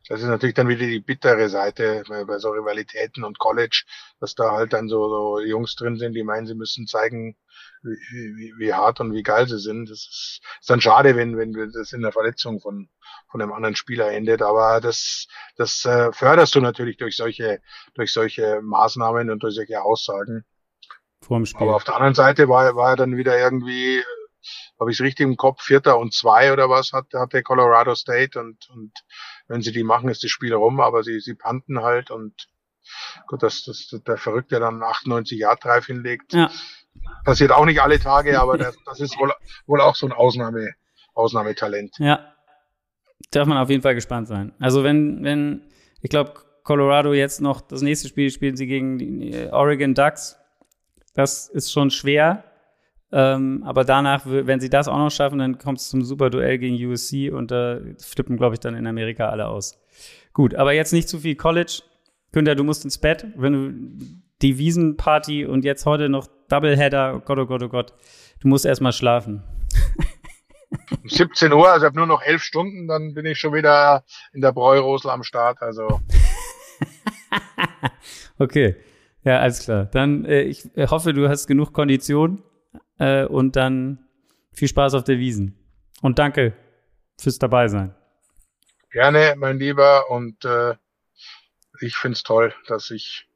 das ist natürlich dann wieder die bittere Seite bei, bei so Rivalitäten und College, dass da halt dann so, so Jungs drin sind, die meinen, sie müssen zeigen, wie, wie, wie hart und wie geil sie sind. Das ist, ist dann schade, wenn, wenn das in der Verletzung von, von einem anderen Spieler endet. Aber das, das äh, förderst du natürlich durch solche, durch solche Maßnahmen und durch solche Aussagen. Vor dem Spiel. Aber auf der anderen Seite war, war er dann wieder irgendwie habe ich es richtig im Kopf, Vierter und zwei oder was hat, hatte Colorado State und, und wenn sie die machen, ist das Spiel rum, aber sie, sie panten halt und gut, dass, dass der Verrückte dann 98 Yard Drive hinlegt. Ja. Passiert auch nicht alle Tage, aber das, das ist wohl, wohl auch so ein Ausnahme, Ausnahmetalent. Ja. Darf man auf jeden Fall gespannt sein. Also wenn, wenn, ich glaube, Colorado jetzt noch das nächste Spiel spielen sie gegen die Oregon Ducks. Das ist schon schwer. Ähm, aber danach, wenn sie das auch noch schaffen, dann kommt es zum Super-Duell gegen USC und da äh, flippen, glaube ich, dann in Amerika alle aus. Gut, aber jetzt nicht zu viel College. Günther, du musst ins Bett. Wenn du die Wiesenparty und jetzt heute noch Doubleheader, oh Gott, oh Gott, oh Gott, du musst erstmal schlafen. 17 Uhr, also ich habe nur noch elf Stunden, dann bin ich schon wieder in der Bräurosel am Start. Also okay. Ja, alles klar. Dann, äh, ich hoffe, du hast genug Kondition äh, und dann viel Spaß auf der Wiesen. Und danke fürs Dabeisein. Gerne, mein Lieber. Und äh, ich find's toll, dass ich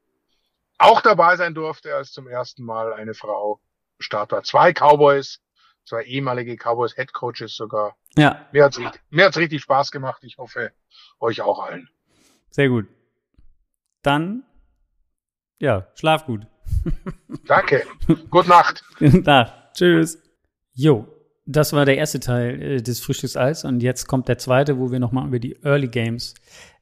auch dabei sein durfte, als zum ersten Mal eine Frau Start war. Zwei Cowboys, zwei ehemalige Cowboys Head Coaches sogar. Ja. Mir hat's, mir hat's richtig Spaß gemacht. Ich hoffe, euch auch allen. Sehr gut. Dann, ja, schlaf gut. Danke. Gute Nacht. Gute Nacht. Tschüss. Jo, das war der erste Teil äh, des Frühstückseis und jetzt kommt der zweite, wo wir nochmal über die Early Games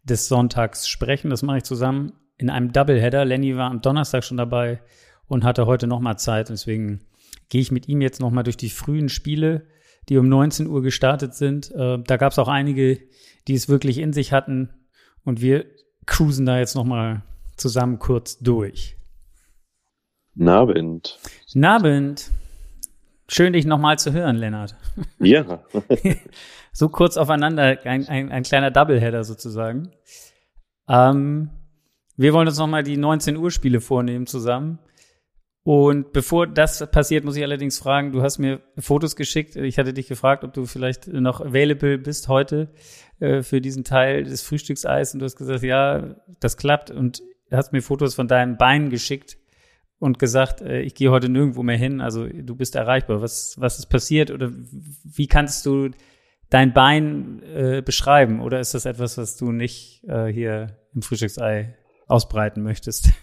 des Sonntags sprechen. Das mache ich zusammen in einem Doubleheader. Lenny war am Donnerstag schon dabei und hatte heute nochmal Zeit. Deswegen gehe ich mit ihm jetzt nochmal durch die frühen Spiele, die um 19 Uhr gestartet sind. Äh, da gab es auch einige, die es wirklich in sich hatten. Und wir cruisen da jetzt nochmal zusammen kurz durch. Nabend. Nabend. Schön, dich nochmal zu hören, Lennart. Ja. so kurz aufeinander, ein, ein, ein kleiner Doubleheader sozusagen. Ähm, wir wollen uns nochmal die 19 Uhr Spiele vornehmen zusammen. Und bevor das passiert, muss ich allerdings fragen, du hast mir Fotos geschickt. Ich hatte dich gefragt, ob du vielleicht noch available bist heute äh, für diesen Teil des Frühstückseis. Und du hast gesagt, ja, das klappt. Und hast mir Fotos von deinem Bein geschickt und gesagt, äh, ich gehe heute nirgendwo mehr hin. Also du bist erreichbar. Was, was ist passiert? Oder wie kannst du dein Bein äh, beschreiben? Oder ist das etwas, was du nicht äh, hier im Frühstücksei ausbreiten möchtest?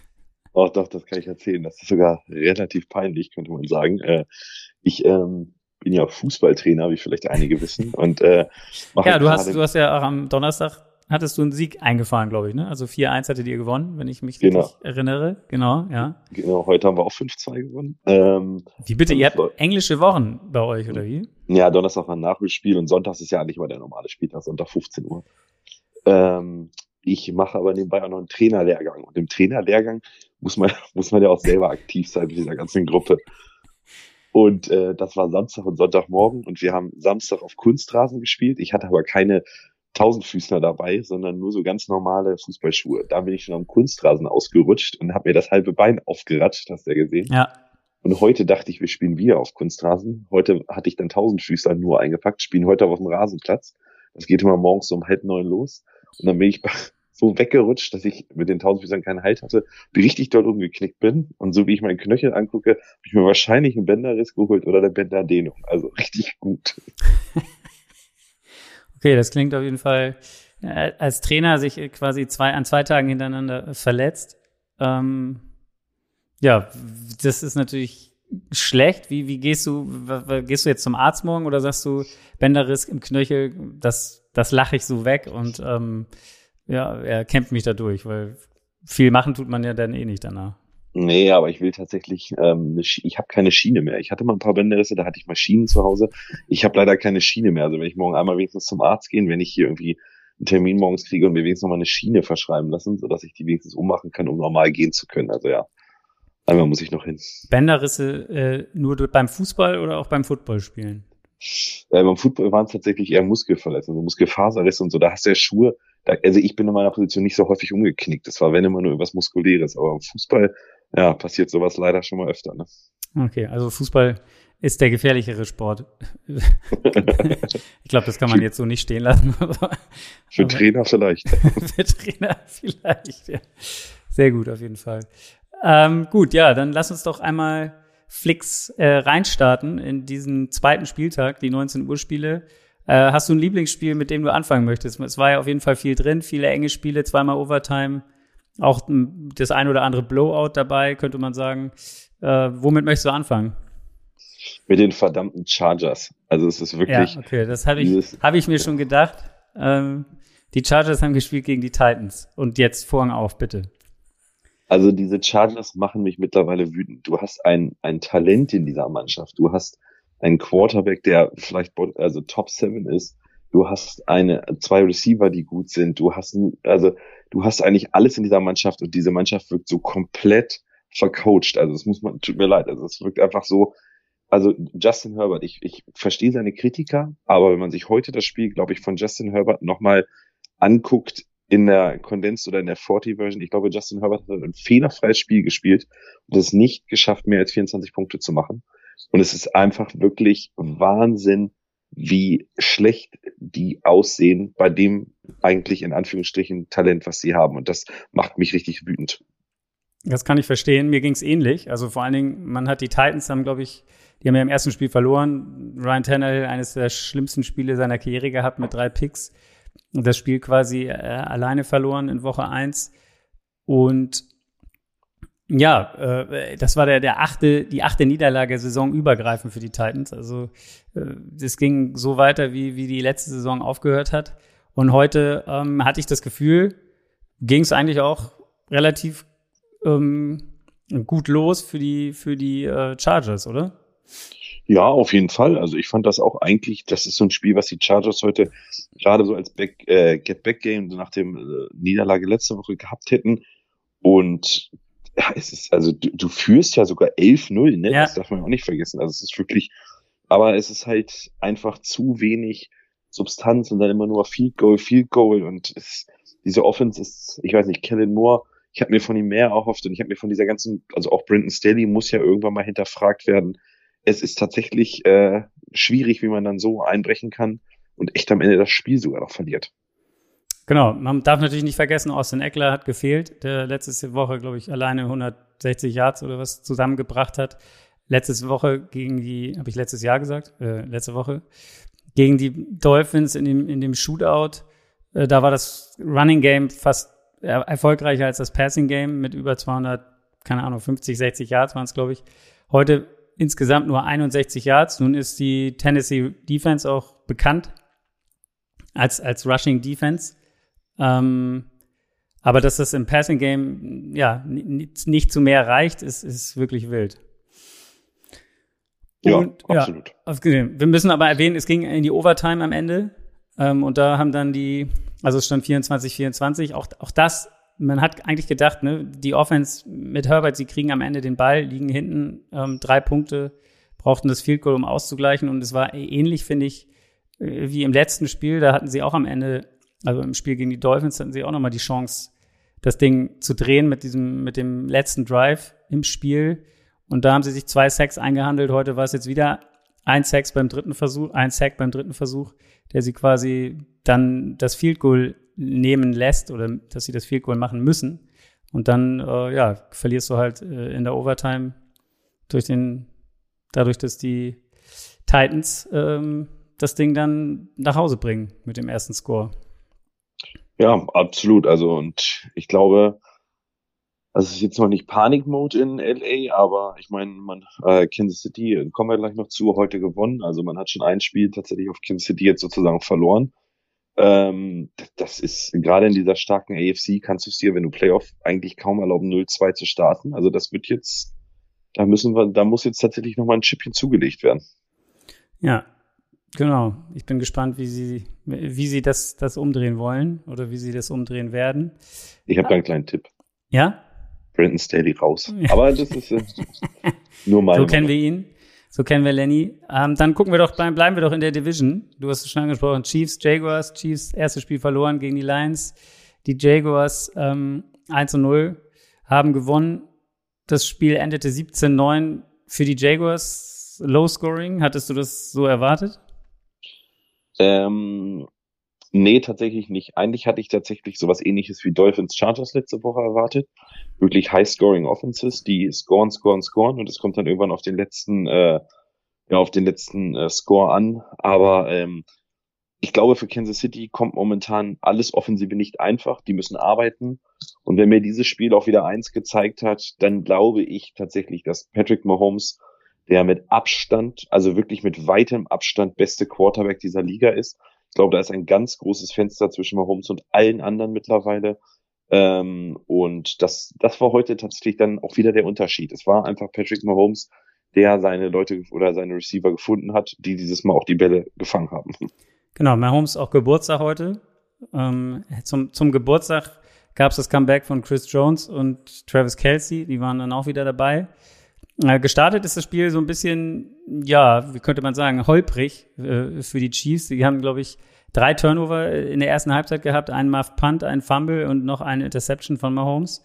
Oh, doch, das kann ich erzählen. Das ist sogar relativ peinlich, könnte man sagen. Äh, ich ähm, bin ja Fußballtrainer, wie vielleicht einige wissen. Und äh, ja, du hast, du hast ja auch am Donnerstag hattest du einen Sieg eingefahren, glaube ich, ne? Also 4-1 hattet ihr gewonnen, wenn ich mich genau. richtig erinnere. Genau, ja. Genau, heute haben wir auch 5-2 gewonnen. Ähm, wie bitte, ihr habt englische Wochen bei euch, oder wie? Ja, Donnerstag war ein Nachholspiel und Sonntag ist ja eigentlich mal der normale Spieltag, Sonntag 15 Uhr. Ähm, ich mache aber nebenbei auch noch einen Trainerlehrgang. Und im Trainerlehrgang muss man, muss man ja auch selber aktiv sein mit dieser ganzen Gruppe. Und äh, das war Samstag und Sonntagmorgen und wir haben Samstag auf Kunstrasen gespielt. Ich hatte aber keine Tausendfüßler dabei, sondern nur so ganz normale Fußballschuhe. Da bin ich schon am Kunstrasen ausgerutscht und habe mir das halbe Bein aufgeratscht, hast du ja gesehen. Ja. Und heute dachte ich, wir spielen wieder auf Kunstrasen. Heute hatte ich dann Tausendfüßler nur eingepackt, spielen heute auf dem Rasenplatz. Das geht immer morgens um halb neun los. Und dann bin ich so weggerutscht, dass ich mit den Tausendfüßern keinen Halt hatte, richtig doll umgeknickt bin. Und so wie ich meinen Knöchel angucke, habe ich mir wahrscheinlich einen Bänderriss geholt oder eine Bänderdehnung. Also richtig gut. okay, das klingt auf jeden Fall äh, als Trainer sich quasi zwei an zwei Tagen hintereinander verletzt. Ähm, ja, das ist natürlich schlecht. Wie, wie gehst du, gehst du jetzt zum Arzt morgen oder sagst du, Bänderriss im Knöchel, das, das lache ich so weg und ähm, ja, er kämpft mich da durch, weil viel machen tut man ja dann eh nicht danach. Nee, aber ich will tatsächlich, ähm, eine ich habe keine Schiene mehr. Ich hatte mal ein paar Bänderrisse, da hatte ich Maschinen zu Hause. Ich habe leider keine Schiene mehr. Also wenn ich morgen einmal wenigstens zum Arzt gehen, wenn ich hier irgendwie einen Termin morgens kriege und mir wenigstens nochmal eine Schiene verschreiben lassen, sodass ich die wenigstens ummachen kann, um normal gehen zu können. Also ja, einmal muss ich noch hin. Bänderrisse äh, nur beim Fußball oder auch beim Footballspielen? Äh, beim Football waren es tatsächlich eher Muskelverletzungen, also Muskelfaserrisse und so. Da hast du ja Schuhe, da, also ich bin in meiner Position nicht so häufig umgeknickt. Das war wenn immer nur irgendwas Muskuläres. Aber im Fußball, ja, passiert sowas leider schon mal öfter. Ne? Okay, also Fußball ist der gefährlichere Sport. ich glaube, das kann man jetzt so nicht stehen lassen. für aber, Trainer vielleicht. für Trainer vielleicht, ja. Sehr gut, auf jeden Fall. Ähm, gut, ja, dann lass uns doch einmal Flix äh, reinstarten in diesen zweiten Spieltag, die 19 Uhr Spiele. Äh, hast du ein Lieblingsspiel, mit dem du anfangen möchtest? Es war ja auf jeden Fall viel drin, viele enge Spiele, zweimal Overtime, auch das ein oder andere Blowout dabei, könnte man sagen. Äh, womit möchtest du anfangen? Mit den verdammten Chargers. Also es ist wirklich. Ja, okay, das habe ich, hab ich mir schon gedacht. Ähm, die Chargers haben gespielt gegen die Titans. Und jetzt Vorhang auf, bitte. Also diese Chargers machen mich mittlerweile wütend. Du hast ein, ein Talent in dieser Mannschaft. Du hast ein Quarterback, der vielleicht also Top 7 ist. Du hast eine, zwei Receiver, die gut sind. Du hast, also, du hast eigentlich alles in dieser Mannschaft und diese Mannschaft wirkt so komplett vercoacht. Also, es muss man, tut mir leid. Also, es wirkt einfach so, also Justin Herbert, ich, ich verstehe seine Kritiker, aber wenn man sich heute das Spiel, glaube ich, von Justin Herbert nochmal anguckt, in der Condensed oder in der 40-Version, ich glaube, Justin Herbert hat ein fehlerfreies Spiel gespielt und es nicht geschafft, mehr als 24 Punkte zu machen. Und es ist einfach wirklich Wahnsinn, wie schlecht die aussehen bei dem eigentlich in Anführungsstrichen Talent, was sie haben. Und das macht mich richtig wütend. Das kann ich verstehen. Mir ging es ähnlich. Also vor allen Dingen, man hat die Titans haben, glaube ich, die haben ja im ersten Spiel verloren. Ryan Tannehill, eines der schlimmsten Spiele seiner Karriere gehabt mit drei Picks. Und das Spiel quasi äh, alleine verloren in Woche eins Und ja, äh, das war der, der achte, die achte Niederlage saisonübergreifend für die Titans. Also äh, das ging so weiter, wie, wie die letzte Saison aufgehört hat. Und heute ähm, hatte ich das Gefühl, ging es eigentlich auch relativ ähm, gut los für die, für die äh, Chargers, oder? Ja, auf jeden Fall. Also ich fand das auch eigentlich, das ist so ein Spiel, was die Chargers heute gerade so als Back, äh, Get-Back-Game nach dem äh, Niederlage letzte Woche gehabt hätten. Und ja, es ist, also du, du führst ja sogar 11-0, ne? Ja. Das darf man auch nicht vergessen. Also es ist wirklich, aber es ist halt einfach zu wenig Substanz und dann immer nur Field Goal, Field Goal und es, diese Offense ist, ich weiß nicht, Kellen Moore, ich habe mir von ihm mehr erhofft und ich habe mir von dieser ganzen, also auch Brenton Staley muss ja irgendwann mal hinterfragt werden. Es ist tatsächlich äh, schwierig, wie man dann so einbrechen kann und echt am Ende das Spiel sogar noch verliert. Genau, man darf natürlich nicht vergessen, Austin Eckler hat gefehlt, der letzte Woche, glaube ich, alleine 160 Yards oder was zusammengebracht hat. Letzte Woche gegen die, habe ich letztes Jahr gesagt, äh, letzte Woche, gegen die Dolphins in dem, in dem Shootout. Äh, da war das Running Game fast erfolgreicher als das Passing Game mit über 200, keine Ahnung, 50, 60 Yards waren es, glaube ich. Heute insgesamt nur 61 Yards. Nun ist die Tennessee Defense auch bekannt als, als Rushing Defense. Ähm, aber dass das im Passing Game ja nicht, nicht zu mehr reicht, ist, ist wirklich wild. Und, ja, absolut. Ja, wir müssen aber erwähnen, es ging in die Overtime am Ende. Ähm, und da haben dann die, also es stand 24, 24. Auch, auch das, man hat eigentlich gedacht, ne, die Offense mit Herbert, sie kriegen am Ende den Ball, liegen hinten, ähm, drei Punkte, brauchten das Field Goal, um auszugleichen. Und es war ähnlich, finde ich, äh, wie im letzten Spiel. Da hatten sie auch am Ende also im Spiel gegen die Dolphins hatten sie auch nochmal die Chance, das Ding zu drehen mit diesem, mit dem letzten Drive im Spiel. Und da haben sie sich zwei Sacks eingehandelt. Heute war es jetzt wieder ein Sack beim dritten Versuch, ein Sack beim dritten Versuch, der sie quasi dann das Field Goal nehmen lässt oder dass sie das Field Goal machen müssen. Und dann, äh, ja, verlierst du halt äh, in der Overtime durch den, dadurch, dass die Titans ähm, das Ding dann nach Hause bringen mit dem ersten Score. Ja, absolut. Also und ich glaube, also es ist jetzt noch nicht Panik-Mode in LA, aber ich meine, man äh, Kansas City kommen wir gleich noch zu, heute gewonnen. Also man hat schon ein Spiel tatsächlich auf Kansas City jetzt sozusagen verloren. Ähm, das ist gerade in dieser starken AFC kannst du es dir, wenn du Playoff eigentlich kaum erlauben, 0-2 zu starten. Also das wird jetzt, da müssen wir, da muss jetzt tatsächlich nochmal ein Chip hinzugelegt werden. Ja, Genau. Ich bin gespannt, wie sie, wie sie das, das umdrehen wollen oder wie sie das umdrehen werden. Ich habe da einen kleinen Tipp. Ja? Brandon Staley raus. Aber das ist äh, nur mal. So kennen wir ihn. So kennen wir Lenny. Ähm, dann gucken wir doch, bleiben wir doch in der Division. Du hast es schon angesprochen. Chiefs, Jaguars. Chiefs, erstes Spiel verloren gegen die Lions. Die Jaguars ähm, 1 zu 0 haben gewonnen. Das Spiel endete 17-9 für die Jaguars. Low Scoring. Hattest du das so erwartet? Ähm, nee, tatsächlich nicht. Eigentlich hatte ich tatsächlich sowas ähnliches wie Dolphins Chargers letzte Woche erwartet. Wirklich High-Scoring Offenses, die scoren, scoren, scoren und es kommt dann irgendwann auf den letzten, äh, ja, auf den letzten äh, Score an. Aber ähm, ich glaube, für Kansas City kommt momentan alles Offensive nicht einfach. Die müssen arbeiten. Und wenn mir dieses Spiel auch wieder eins gezeigt hat, dann glaube ich tatsächlich, dass Patrick Mahomes der mit Abstand, also wirklich mit weitem Abstand beste Quarterback dieser Liga ist. Ich glaube, da ist ein ganz großes Fenster zwischen Mahomes und allen anderen mittlerweile. Ähm, und das, das war heute tatsächlich dann auch wieder der Unterschied. Es war einfach Patrick Mahomes, der seine Leute oder seine Receiver gefunden hat, die dieses Mal auch die Bälle gefangen haben. Genau, Mahomes auch Geburtstag heute. Ähm, zum, zum Geburtstag gab es das Comeback von Chris Jones und Travis Kelsey, die waren dann auch wieder dabei. Äh, gestartet ist das Spiel so ein bisschen, ja, wie könnte man sagen, holprig äh, für die Chiefs. Die haben, glaube ich, drei Turnover in der ersten Halbzeit gehabt, einen Muff Punt, einen Fumble und noch eine Interception von Mahomes.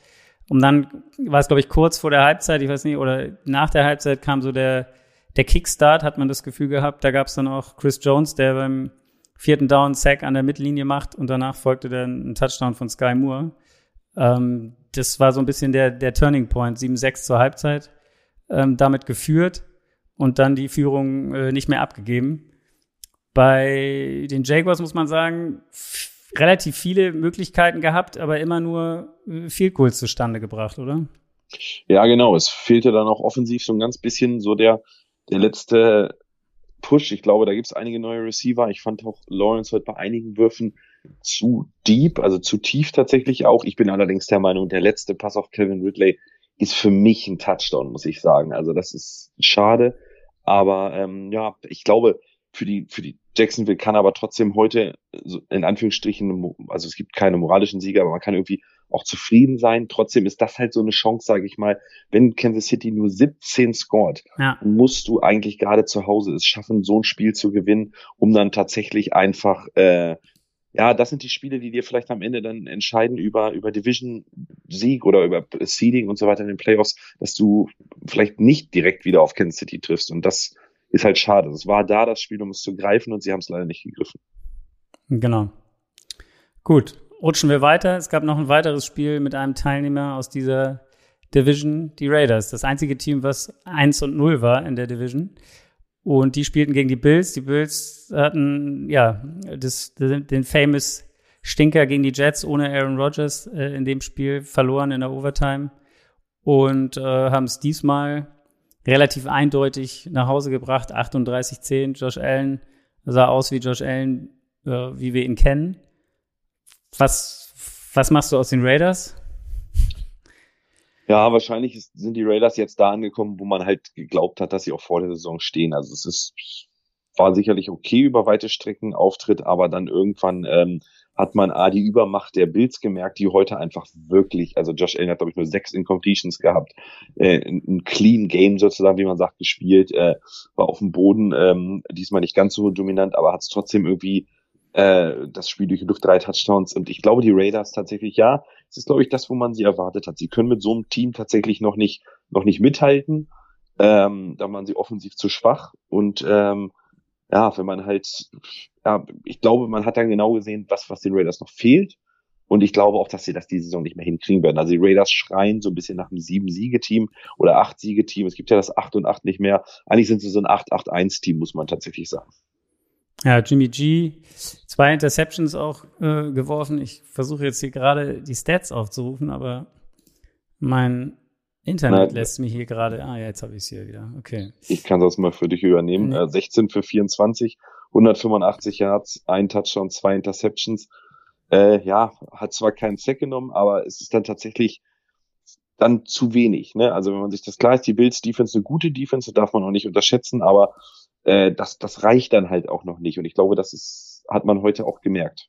Und dann war es, glaube ich, kurz vor der Halbzeit, ich weiß nicht, oder nach der Halbzeit kam so der, der Kickstart, hat man das Gefühl gehabt. Da gab es dann auch Chris Jones, der beim vierten Down Sack an der Mittellinie macht und danach folgte dann ein Touchdown von Sky Moore. Ähm, das war so ein bisschen der, der Turning Point, 7-6 zur Halbzeit, ähm, damit geführt und dann die Führung äh, nicht mehr abgegeben. Bei den Jaguars muss man sagen, relativ viele Möglichkeiten gehabt, aber immer nur äh, Field Goals zustande gebracht, oder? Ja, genau. Es fehlte dann auch offensiv so ein ganz bisschen so der, der letzte Push. Ich glaube, da gibt es einige neue Receiver. Ich fand auch Lawrence heute bei einigen Würfen zu deep, also zu tief tatsächlich auch. Ich bin allerdings der Meinung, der letzte Pass auf Kevin Ridley ist für mich ein Touchdown, muss ich sagen. Also das ist schade. Aber ähm, ja, ich glaube, für die, für die Jacksonville kann aber trotzdem heute in Anführungsstrichen, also es gibt keine moralischen Sieger, aber man kann irgendwie auch zufrieden sein. Trotzdem ist das halt so eine Chance, sage ich mal, wenn Kansas City nur 17 scored, ja. musst du eigentlich gerade zu Hause es schaffen, so ein Spiel zu gewinnen, um dann tatsächlich einfach äh, ja, das sind die Spiele, die dir vielleicht am Ende dann entscheiden über, über Division-Sieg oder über Seeding und so weiter in den Playoffs, dass du vielleicht nicht direkt wieder auf Kansas City triffst. Und das ist halt schade. Es war da das Spiel, um es zu greifen und sie haben es leider nicht gegriffen. Genau. Gut, rutschen wir weiter. Es gab noch ein weiteres Spiel mit einem Teilnehmer aus dieser Division, die Raiders. Das einzige Team, was 1 und 0 war in der Division. Und die spielten gegen die Bills. Die Bills hatten, ja, das, den famous Stinker gegen die Jets ohne Aaron Rodgers äh, in dem Spiel verloren in der Overtime und äh, haben es diesmal relativ eindeutig nach Hause gebracht. 38-10. Josh Allen sah aus wie Josh Allen, äh, wie wir ihn kennen. Was, was machst du aus den Raiders? Ja, wahrscheinlich ist, sind die Raiders jetzt da angekommen, wo man halt geglaubt hat, dass sie auch vor der Saison stehen. Also es ist, war sicherlich okay über weite Strecken Auftritt, aber dann irgendwann ähm, hat man A, die Übermacht der Bills gemerkt, die heute einfach wirklich, also Josh Allen hat, glaube ich, nur sechs Incompletions gehabt, äh, ein clean Game sozusagen, wie man sagt, gespielt, äh, war auf dem Boden, ähm, diesmal nicht ganz so dominant, aber hat es trotzdem irgendwie äh, das Spiel durch die Luft, drei Touchdowns und ich glaube, die Raiders tatsächlich, ja, es ist, glaube ich, das, wo man sie erwartet hat. Sie können mit so einem Team tatsächlich noch nicht, noch nicht mithalten, ähm, da waren sie offensiv zu schwach und ähm, ja, wenn man halt, ja, ich glaube, man hat dann genau gesehen, was, was den Raiders noch fehlt. Und ich glaube auch, dass sie das diese Saison nicht mehr hinkriegen werden. Also die Raiders schreien so ein bisschen nach einem Sieben-Siege-Team oder Acht-Siege-Team. Es gibt ja das Acht und Acht nicht mehr. Eigentlich sind sie so ein Acht-Acht-Eins-Team, muss man tatsächlich sagen. Ja, Jimmy G, zwei Interceptions auch äh, geworfen. Ich versuche jetzt hier gerade die Stats aufzurufen, aber mein Internet Nein. lässt mich hier gerade. Ah, ja, jetzt habe ich es hier wieder. Okay. Ich kann das mal für dich übernehmen. Nee. 16 für 24, 185 Yards, ein Touchdown, zwei Interceptions. Äh, ja, hat zwar keinen Sack genommen, aber es ist dann tatsächlich dann zu wenig. Ne? Also wenn man sich das klar ist, die Bills Defense eine gute Defense, darf man auch nicht unterschätzen, aber äh, das, das reicht dann halt auch noch nicht. Und ich glaube, das ist, hat man heute auch gemerkt.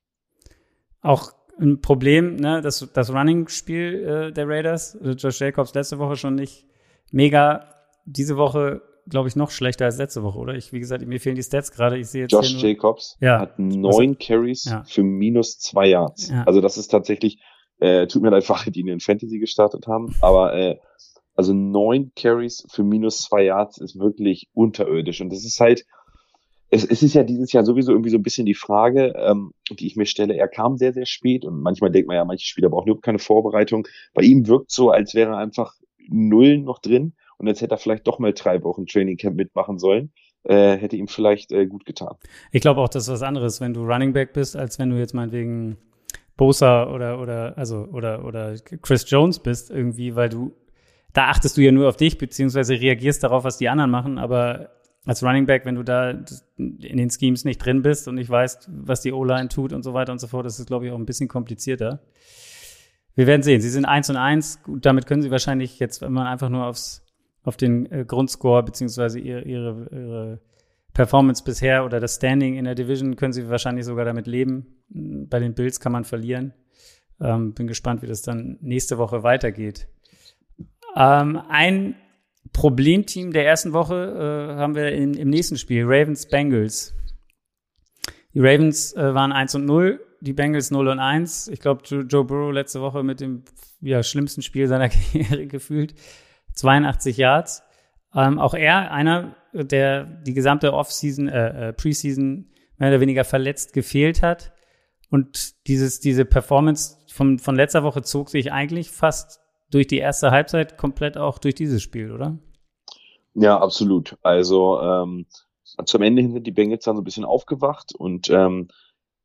Auch ein Problem, ne, das, das Running-Spiel äh, der Raiders. Also Josh Jacobs letzte Woche schon nicht mega. Diese Woche, glaube ich, noch schlechter als letzte Woche, oder? Ich, wie gesagt, mir fehlen die Stats gerade. Ich sehe jetzt Josh Jacobs ja. hat neun Carries ja. für minus zwei Yards. Ja. Also das ist tatsächlich, äh, tut mir leid für alle, die in den Fantasy gestartet haben, aber äh, also neun Carries für minus zwei Yards ist wirklich unterirdisch. Und das ist halt, es, es ist ja dieses Jahr sowieso irgendwie so ein bisschen die Frage, ähm, die ich mir stelle. Er kam sehr, sehr spät und manchmal denkt man ja, manche Spieler brauchen überhaupt keine Vorbereitung. Bei ihm wirkt so, als wäre einfach Nullen noch drin und jetzt hätte er vielleicht doch mal drei Wochen Trainingcamp mitmachen sollen. Äh, hätte ihm vielleicht äh, gut getan. Ich glaube auch, das ist was anderes, wenn du Running Back bist, als wenn du jetzt meinetwegen Bosa oder oder also oder oder Chris Jones bist irgendwie, weil du da achtest du ja nur auf dich beziehungsweise reagierst darauf, was die anderen machen, aber als Running Back, wenn du da in den Schemes nicht drin bist und nicht weißt, was die O-Line tut und so weiter und so fort, das ist, glaube ich, auch ein bisschen komplizierter. Wir werden sehen. Sie sind eins und eins. Gut, damit können sie wahrscheinlich jetzt, wenn man einfach nur aufs, auf den äh, Grundscore beziehungsweise ihre, ihre, ihre Performance bisher oder das Standing in der Division können sie wahrscheinlich sogar damit leben. Bei den Bills kann man verlieren. Ähm, bin gespannt, wie das dann nächste Woche weitergeht. Ähm, ein Problemteam der ersten Woche äh, haben wir in, im nächsten Spiel, Ravens Bengals. Die Ravens äh, waren 1 und 0, die Bengals 0 und 1. Ich glaube, Joe, Burrow letzte Woche mit dem ja, schlimmsten Spiel seiner Karriere gefühlt. 82 Yards. Ähm, auch er, einer, der die gesamte Offseason, äh, äh, Preseason mehr oder weniger verletzt gefehlt hat. Und dieses, diese Performance von, von letzter Woche zog sich eigentlich fast durch die erste Halbzeit komplett auch durch dieses Spiel, oder? Ja, absolut. Also ähm, zum Ende hin sind die Bengals dann so ein bisschen aufgewacht und ähm,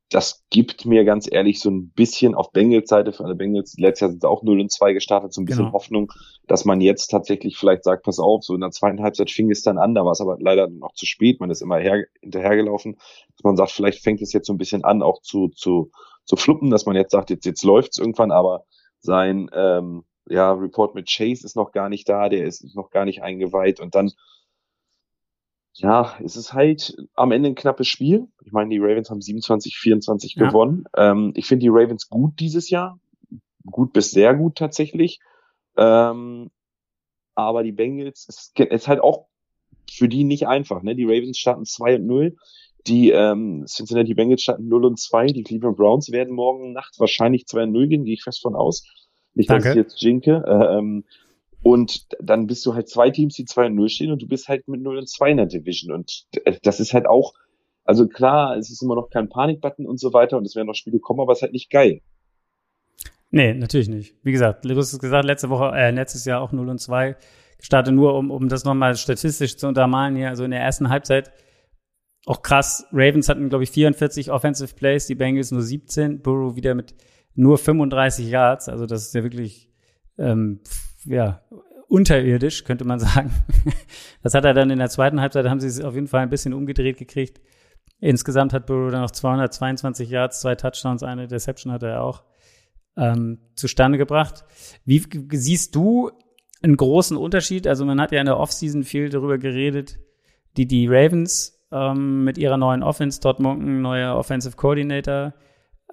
das gibt mir ganz ehrlich so ein bisschen auf Bengals Seite für alle Bengals, letztes Jahr sind sie auch 0 und 2 gestartet, so ein bisschen genau. Hoffnung, dass man jetzt tatsächlich vielleicht sagt, pass auf, so in der zweiten Halbzeit fing es dann an, da war es aber leider noch zu spät, man ist immer her, hinterhergelaufen, dass man sagt, vielleicht fängt es jetzt so ein bisschen an, auch zu, zu, zu fluppen, dass man jetzt sagt, jetzt, jetzt läuft's irgendwann, aber sein ähm, ja, Report mit Chase ist noch gar nicht da, der ist noch gar nicht eingeweiht und dann ja, es ist halt am Ende ein knappes Spiel. Ich meine, die Ravens haben 27, 24 ja. gewonnen. Ähm, ich finde die Ravens gut dieses Jahr. Gut bis sehr gut tatsächlich. Ähm, aber die Bengals ist, ist halt auch für die nicht einfach. Ne? Die Ravens starten 2 und 0. Die ähm, Cincinnati Bengals starten 0 und 2. Die Cleveland Browns werden morgen Nacht wahrscheinlich 2 und 0 gehen, gehe ich fest von aus. Nicht, dass Danke. ich jetzt jinke. Ähm, und dann bist du halt zwei Teams, die 2 und 0 stehen und du bist halt mit 0 und 2 in der Division. Und das ist halt auch, also klar, es ist immer noch kein Panikbutton und so weiter und es werden noch Spiele kommen, aber es ist halt nicht geil. Nee, natürlich nicht. Wie gesagt, du hast gesagt, letzte Woche, äh, letztes Jahr auch 0 und 2 gestartet, nur um, um das nochmal statistisch zu untermalen hier. Also in der ersten Halbzeit auch krass. Ravens hatten, glaube ich, 44 Offensive Plays, die Bengals nur 17. Burrow wieder mit nur 35 Yards. Also das ist ja wirklich ähm, ja, unterirdisch, könnte man sagen. Das hat er dann in der zweiten Halbzeit, haben sie es auf jeden Fall ein bisschen umgedreht gekriegt. Insgesamt hat Burrow dann noch 222 Yards, zwei Touchdowns, eine Deception hat er auch ähm, zustande gebracht. Wie siehst du einen großen Unterschied? Also man hat ja in der Offseason viel darüber geredet, die die Ravens ähm, mit ihrer neuen Offense, Todd Monken, neuer Offensive Coordinator,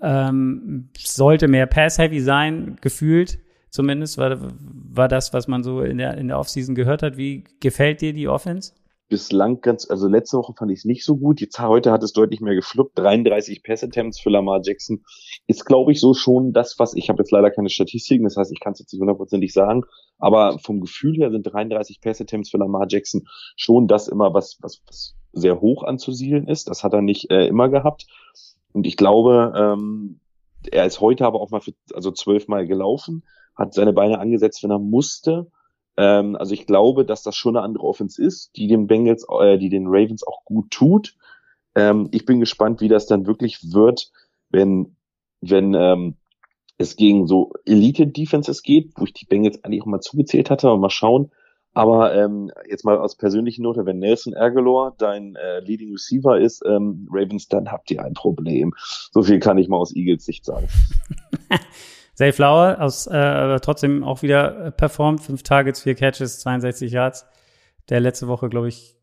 ähm, sollte mehr Pass-Heavy sein, gefühlt zumindest, war, war das, was man so in der, in der Offseason gehört hat. Wie gefällt dir die Offense? Bislang ganz, also letzte Woche fand ich es nicht so gut. Jetzt heute hat es deutlich mehr gefluppt. 33 Pass-Attempts für Lamar Jackson ist, glaube ich, so schon das, was ich habe jetzt leider keine Statistiken, das heißt, ich kann es jetzt nicht hundertprozentig sagen, aber vom Gefühl her sind 33 Pass-Attempts für Lamar Jackson schon das immer, was, was, was sehr hoch anzusiedeln ist. Das hat er nicht äh, immer gehabt. Und ich glaube, ähm, er ist heute aber auch mal für, also zwölfmal gelaufen hat seine Beine angesetzt, wenn er musste. Ähm, also ich glaube, dass das schon eine andere Offense ist, die den Bengals, äh, die den Ravens auch gut tut. Ähm, ich bin gespannt, wie das dann wirklich wird, wenn, wenn ähm, es gegen so Elite-Defenses geht, wo ich die Bengals eigentlich auch mal zugezählt hatte, aber mal schauen. Aber ähm, jetzt mal aus persönlichen Note, wenn Nelson Aguilar dein äh, Leading Receiver ist, ähm, Ravens, dann habt ihr ein Problem. So viel kann ich mal aus Eagles Sicht sagen. Zay Flower aus, äh, trotzdem auch wieder performt. Fünf Targets, vier Catches, 62 Yards. Der letzte Woche, glaube ich,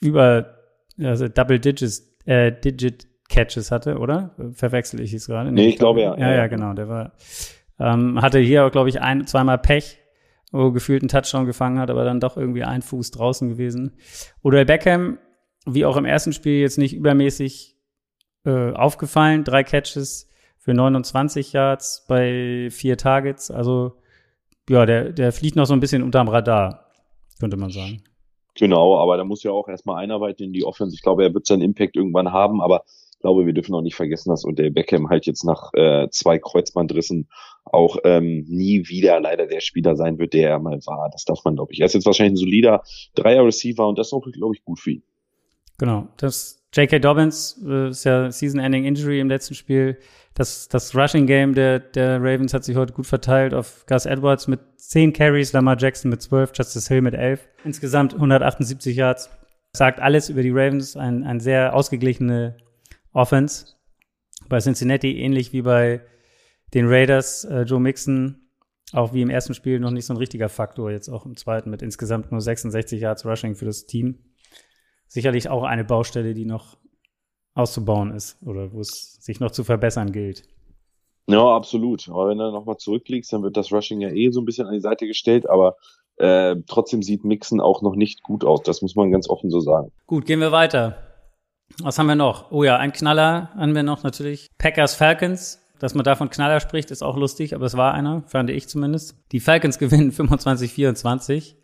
über also Double Digits, äh, Digit Catches hatte, oder? Verwechsel ich es gerade? Nee, ich glaube ja. Ja, ja, genau. Der war, ähm, hatte hier, glaube ich, ein, zweimal Pech, wo gefühlt einen Touchdown gefangen hat, aber dann doch irgendwie ein Fuß draußen gewesen. Oder Beckham, wie auch im ersten Spiel, jetzt nicht übermäßig äh, aufgefallen. Drei Catches, für 29 Yards bei vier Targets. Also ja, der, der fliegt noch so ein bisschen unterm Radar, könnte man sagen. Genau, aber da muss ja auch erstmal einarbeiten in die Offense. Ich glaube, er wird seinen Impact irgendwann haben, aber glaube, wir dürfen auch nicht vergessen, dass der Beckham halt jetzt nach äh, zwei Kreuzbandrissen auch ähm, nie wieder leider der Spieler sein wird, der er mal war. Das darf man, glaube ich. Er ist jetzt wahrscheinlich ein solider Dreier-Receiver und das ist auch, glaube ich, gut für ihn. Genau. Das J.K. Dobbins äh, ist ja Season-Ending Injury im letzten Spiel das, das Rushing Game der, der Ravens hat sich heute gut verteilt auf Gus Edwards mit 10 Carries, Lamar Jackson mit 12, Justice Hill mit 11. Insgesamt 178 Yards. Sagt alles über die Ravens. Ein, ein sehr ausgeglichene Offense. Bei Cincinnati ähnlich wie bei den Raiders. Äh, Joe Mixon auch wie im ersten Spiel noch nicht so ein richtiger Faktor, jetzt auch im zweiten mit insgesamt nur 66 Yards Rushing für das Team. Sicherlich auch eine Baustelle, die noch auszubauen ist oder wo es sich noch zu verbessern gilt. Ja, absolut. Aber wenn du nochmal zurückliegst, dann wird das Rushing ja eh so ein bisschen an die Seite gestellt, aber äh, trotzdem sieht Mixen auch noch nicht gut aus. Das muss man ganz offen so sagen. Gut, gehen wir weiter. Was haben wir noch? Oh ja, ein Knaller haben wir noch natürlich. Packers Falcons. Dass man davon Knaller spricht, ist auch lustig, aber es war einer, fand ich zumindest. Die Falcons gewinnen 25-24.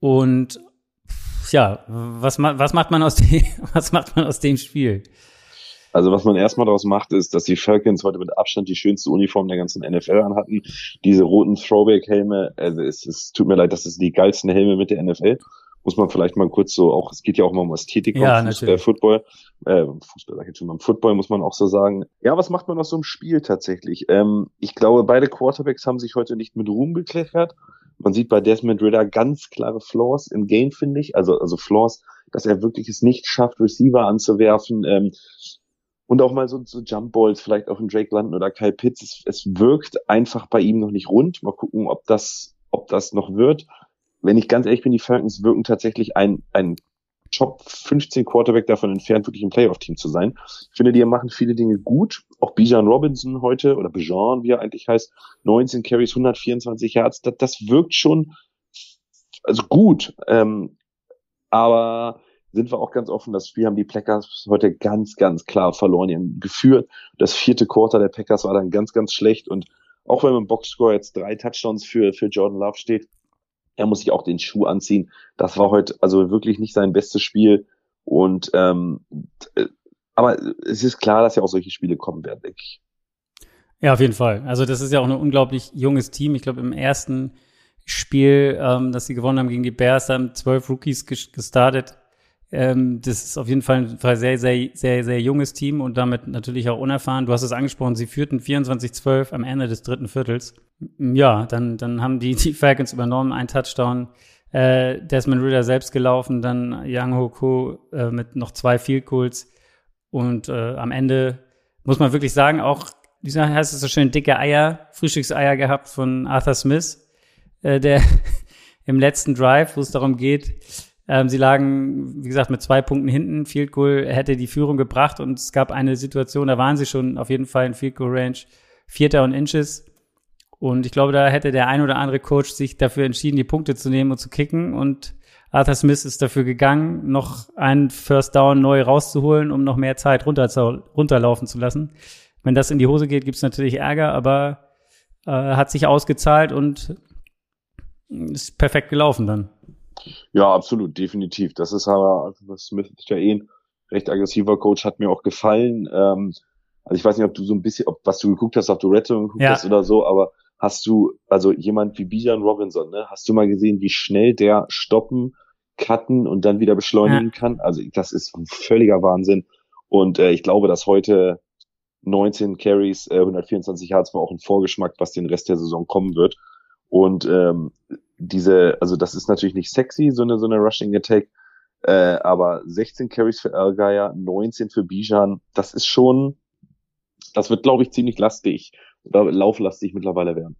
Und ja, was, was macht man aus dem, was macht man aus dem Spiel? Also was man erstmal daraus macht, ist, dass die Falcons heute mit Abstand die schönste Uniform der ganzen NFL anhatten. Diese roten Throwback-Helme, also es, es tut mir leid, das ist die geilsten Helme mit der NFL. Muss man vielleicht mal kurz so auch, es geht ja auch mal um Ästhetik ja, Fußball, äh, Football. Äh, Fußball sag ich jetzt schon, beim Football muss man auch so sagen. Ja, was macht man aus so einem Spiel tatsächlich? Ähm, ich glaube, beide Quarterbacks haben sich heute nicht mit Ruhm bekleckert. Man sieht bei Desmond Ritter ganz klare Flaws im Game, finde ich. Also, also Flaws, dass er wirklich es nicht schafft, Receiver anzuwerfen. Ähm, und auch mal so, so Jump Balls vielleicht auf den Drake landen oder Kyle Pitts. Es, es wirkt einfach bei ihm noch nicht rund. Mal gucken, ob das, ob das noch wird. Wenn ich ganz ehrlich bin, die Falcons wirken tatsächlich ein, ein Top 15 Quarterback davon entfernt, wirklich ein Playoff-Team zu sein. Ich finde, die machen viele Dinge gut. Auch Bijan Robinson heute, oder Bijan, wie er eigentlich heißt, 19 Carries, 124 Yards, das, das wirkt schon, also gut. Ähm, aber sind wir auch ganz offen, das Spiel haben die Packers heute ganz, ganz klar verloren. Die haben geführt. Das vierte Quarter der Packers war dann ganz, ganz schlecht. Und auch wenn im Boxscore jetzt drei Touchdowns für, für Jordan Love steht, er muss sich auch den Schuh anziehen. Das war heute also wirklich nicht sein bestes Spiel. Und ähm, äh, aber es ist klar, dass ja auch solche Spiele kommen werden, denke ich. Ja, auf jeden Fall. Also das ist ja auch ein unglaublich junges Team. Ich glaube, im ersten Spiel, ähm, das sie gewonnen haben gegen die Bears, haben zwölf Rookies gestartet. Ähm, das ist auf jeden Fall ein sehr, sehr, sehr, sehr junges Team und damit natürlich auch unerfahren. Du hast es angesprochen, sie führten 24-12 am Ende des dritten Viertels. Ja, dann, dann haben die, die Falcons übernommen, ein Touchdown. Äh, Desmond Ritter selbst gelaufen, dann Yang Ho äh, mit noch zwei Field Goals. Und äh, am Ende muss man wirklich sagen, auch, wie heißt es so schön, dicke Eier, Frühstückseier gehabt von Arthur Smith, äh, der im letzten Drive, wo es darum geht, ähm, sie lagen, wie gesagt, mit zwei Punkten hinten. Field Goal hätte die Führung gebracht und es gab eine Situation, da waren sie schon auf jeden Fall in Field Goal Range, Vierter und Inches. Und ich glaube, da hätte der ein oder andere Coach sich dafür entschieden, die Punkte zu nehmen und zu kicken. Und Arthur Smith ist dafür gegangen, noch einen First Down neu rauszuholen, um noch mehr Zeit runter zu, runterlaufen zu lassen. Wenn das in die Hose geht, gibt es natürlich Ärger, aber äh, hat sich ausgezahlt und ist perfekt gelaufen dann. Ja, absolut, definitiv. Das ist aber, also Smith ist ja eh ein recht aggressiver Coach, hat mir auch gefallen. Ähm, also ich weiß nicht, ob du so ein bisschen, ob was du geguckt hast, ob du Rettung geguckt ja. hast oder so, aber hast du, also jemand wie Bijan Robinson, ne, hast du mal gesehen, wie schnell der stoppen, cutten und dann wieder beschleunigen ja. kann? Also das ist ein völliger Wahnsinn. Und äh, ich glaube, dass heute 19 Carries, äh, 124 Yards war auch ein Vorgeschmack, was den Rest der Saison kommen wird. Und ähm, diese, also das ist natürlich nicht sexy, so eine, so eine Rushing Attack, äh, aber 16 Carries für Algeier, 19 für Bijan, das ist schon, das wird, glaube ich, ziemlich lastig oder lauflastig mittlerweile werden.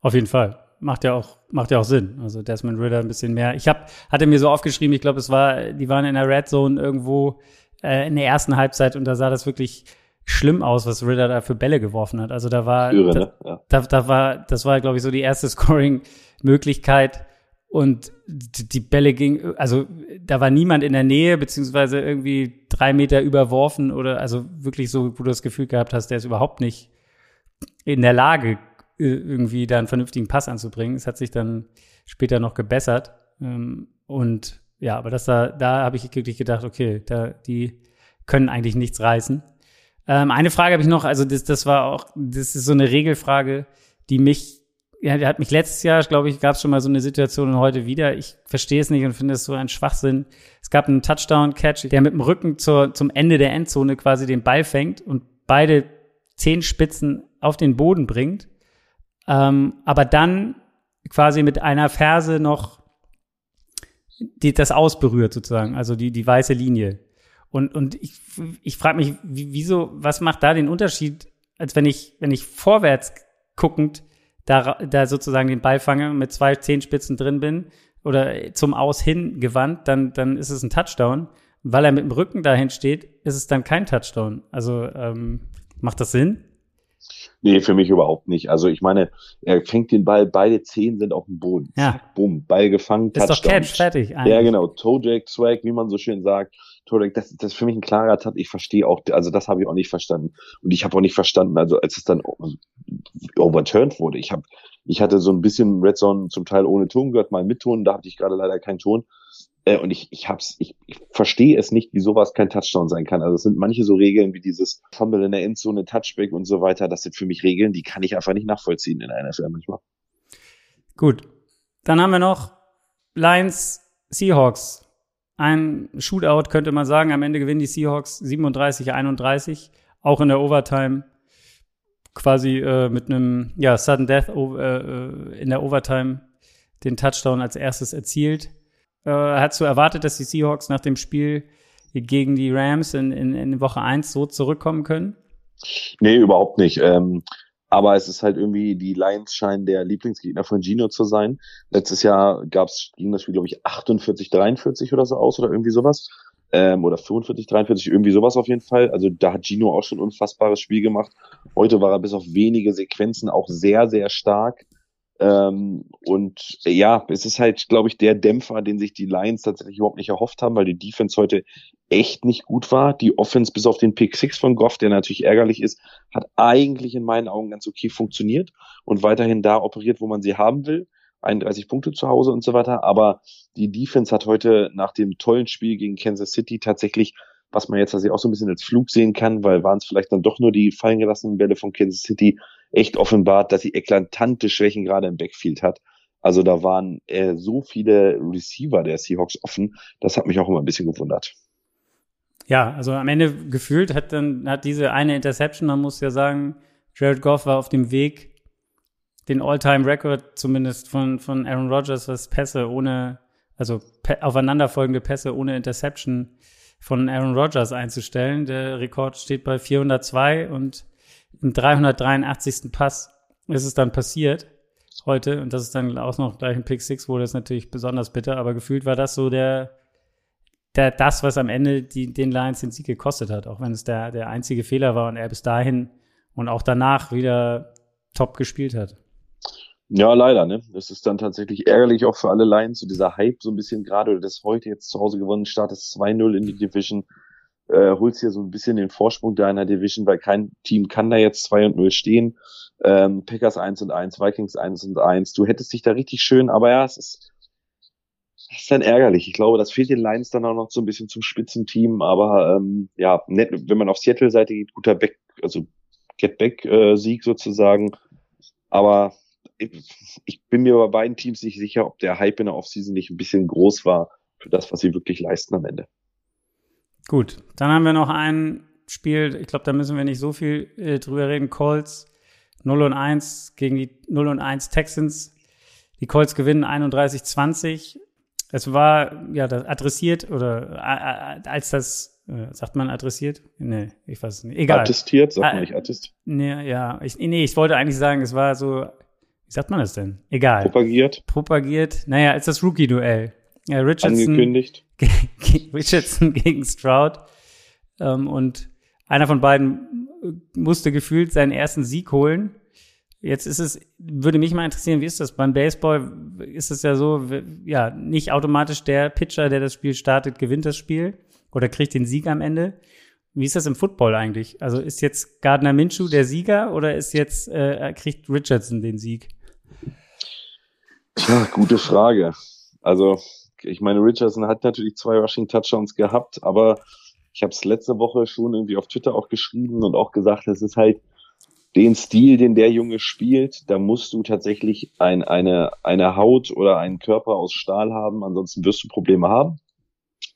Auf jeden Fall. Macht ja auch, macht ja auch Sinn. Also Desmond Ritter ein bisschen mehr. Ich hab, hatte mir so aufgeschrieben, ich glaube, es war, die waren in der Red Zone irgendwo äh, in der ersten Halbzeit und da sah das wirklich schlimm aus, was Ritter da für Bälle geworfen hat. Also da war, Irre, ne? ja. da, da, war, das war, glaube ich, so die erste Scoring-Möglichkeit. Und die, die Bälle ging, also da war niemand in der Nähe, beziehungsweise irgendwie drei Meter überworfen oder also wirklich so, wo du das Gefühl gehabt hast, der ist überhaupt nicht in der Lage, irgendwie da einen vernünftigen Pass anzubringen. Es hat sich dann später noch gebessert. Ähm, und ja, aber das da, da habe ich wirklich gedacht, okay, da, die können eigentlich nichts reißen. Ähm, eine Frage habe ich noch, also das, das war auch, das ist so eine Regelfrage, die mich, ja, die hat mich letztes Jahr, glaube ich, gab es schon mal so eine Situation und heute wieder. Ich verstehe es nicht und finde es so ein Schwachsinn. Es gab einen Touchdown-Catch, der mit dem Rücken zur, zum Ende der Endzone quasi den Ball fängt und beide Zehenspitzen auf den Boden bringt, ähm, aber dann quasi mit einer Ferse noch die, das ausberührt sozusagen, also die, die weiße Linie. Und, und ich, ich frage mich, wieso, was macht da den Unterschied, als wenn ich, wenn ich vorwärts guckend da, da sozusagen den Ball fange mit zwei Zehenspitzen drin bin oder zum Aus hin gewandt, dann, dann ist es ein Touchdown. Weil er mit dem Rücken dahin steht, ist es dann kein Touchdown. Also ähm, macht das Sinn? Nee, für mich überhaupt nicht. Also ich meine, er fängt den Ball, beide Zehen sind auf dem Boden. Ja. Bumm, Ball gefangen, Ist doch Catch, fertig. Ja, genau. Toe-Jack, Swag, wie man so schön sagt. Toe-Jack, das, das ist für mich ein klarer Tat. Ich verstehe auch, also das habe ich auch nicht verstanden. Und ich habe auch nicht verstanden, also als es dann overturned wurde. Ich habe, ich hatte so ein bisschen Red Zone zum Teil ohne Ton gehört, mal mit Ton, da hatte ich gerade leider keinen Ton. Äh, und ich, ich hab's, ich, ich verstehe es nicht, wie sowas kein Touchdown sein kann. Also es sind manche so Regeln wie dieses Fumble in der Endzone, Touchback und so weiter. Das sind für mich Regeln, die kann ich einfach nicht nachvollziehen in der NFL manchmal. Gut. Dann haben wir noch Lions Seahawks. Ein Shootout könnte man sagen. Am Ende gewinnen die Seahawks 37, 31. Auch in der Overtime quasi äh, mit einem ja, Sudden Death äh, in der Overtime den Touchdown als erstes erzielt. Äh, hast du erwartet, dass die Seahawks nach dem Spiel gegen die Rams in, in, in Woche 1 so zurückkommen können? Nee, überhaupt nicht. Ähm, aber es ist halt irgendwie, die Lions scheinen der Lieblingsgegner von Gino zu sein. Letztes Jahr gab's, ging das Spiel, glaube ich, 48, 43 oder so aus oder irgendwie sowas. Ähm, oder 45, 43, irgendwie sowas auf jeden Fall. Also da hat Gino auch schon ein unfassbares Spiel gemacht. Heute war er bis auf wenige Sequenzen auch sehr, sehr stark. Ähm, und ja, es ist halt, glaube ich, der Dämpfer, den sich die Lions tatsächlich überhaupt nicht erhofft haben, weil die Defense heute echt nicht gut war. Die Offense bis auf den Pick 6 von Goff, der natürlich ärgerlich ist, hat eigentlich in meinen Augen ganz okay funktioniert und weiterhin da operiert, wo man sie haben will. 31 Punkte zu Hause und so weiter. Aber die Defense hat heute nach dem tollen Spiel gegen Kansas City tatsächlich, was man jetzt also auch so ein bisschen als Flug sehen kann, weil waren es vielleicht dann doch nur die fallen gelassenen Bälle von Kansas City, echt offenbart, dass sie eklatante Schwächen gerade im Backfield hat. Also da waren äh, so viele Receiver der Seahawks offen. Das hat mich auch immer ein bisschen gewundert. Ja, also am Ende gefühlt hat dann hat diese eine Interception, man muss ja sagen, Jared Goff war auf dem Weg, den All-Time-Record zumindest von, von Aaron Rodgers, was Pässe ohne, also aufeinanderfolgende Pässe ohne Interception von Aaron Rodgers einzustellen. Der Rekord steht bei 402 und im 383. Pass ist es dann passiert heute und das ist dann auch noch gleich ein Pick 6 wurde, ist natürlich besonders bitter, aber gefühlt war das so der, der das, was am Ende die, den Lions den Sieg gekostet hat, auch wenn es der, der einzige Fehler war und er bis dahin und auch danach wieder top gespielt hat. Ja, leider, ne? Das ist dann tatsächlich ärgerlich auch für alle Lions, so dieser Hype so ein bisschen gerade, oder das heute jetzt zu Hause gewonnen, startest 2-0 in die Division, äh, holst hier so ein bisschen den Vorsprung deiner Division, weil kein Team kann da jetzt 2 und 0 stehen. Ähm, Packers 1 und 1, Vikings 1 und 1. Du hättest dich da richtig schön, aber ja, es ist, ist dann ärgerlich. Ich glaube, das fehlt den Lions dann auch noch so ein bisschen zum Spitzenteam, aber ähm, ja, nett, wenn man auf Seattle-Seite geht, guter Back, also Get-Back-Sieg sozusagen. Aber ich bin mir bei beiden Teams nicht sicher, ob der Hype in der Offseason nicht ein bisschen groß war für das, was sie wirklich leisten am Ende. Gut, dann haben wir noch ein Spiel, ich glaube, da müssen wir nicht so viel äh, drüber reden. Colts 0 und 1 gegen die 0 und 1 Texans. Die Colts gewinnen 31-20. Es war ja das adressiert oder äh, als das äh, sagt man adressiert? Nee, ich weiß es nicht. Egal. Attestiert, sagt man nicht attest. Nee, ja, ich, nee, ich wollte eigentlich sagen, es war so wie sagt man das denn? Egal. Propagiert. Propagiert. Naja, als das Rookie-Duell. Ja, Richardson, Angekündigt. Richardson gegen Stroud. Ähm, und einer von beiden musste gefühlt seinen ersten Sieg holen. Jetzt ist es, würde mich mal interessieren, wie ist das? Beim Baseball ist es ja so, ja, nicht automatisch der Pitcher, der das Spiel startet, gewinnt das Spiel oder kriegt den Sieg am Ende. Wie ist das im Football eigentlich? Also ist jetzt Gardner Minshew der Sieger oder ist jetzt, äh, kriegt Richardson den Sieg? Tja, gute Frage. Also, ich meine, Richardson hat natürlich zwei Rushing Touchdowns gehabt, aber ich habe es letzte Woche schon irgendwie auf Twitter auch geschrieben und auch gesagt, es ist halt den Stil, den der Junge spielt, da musst du tatsächlich ein, eine, eine Haut oder einen Körper aus Stahl haben, ansonsten wirst du Probleme haben.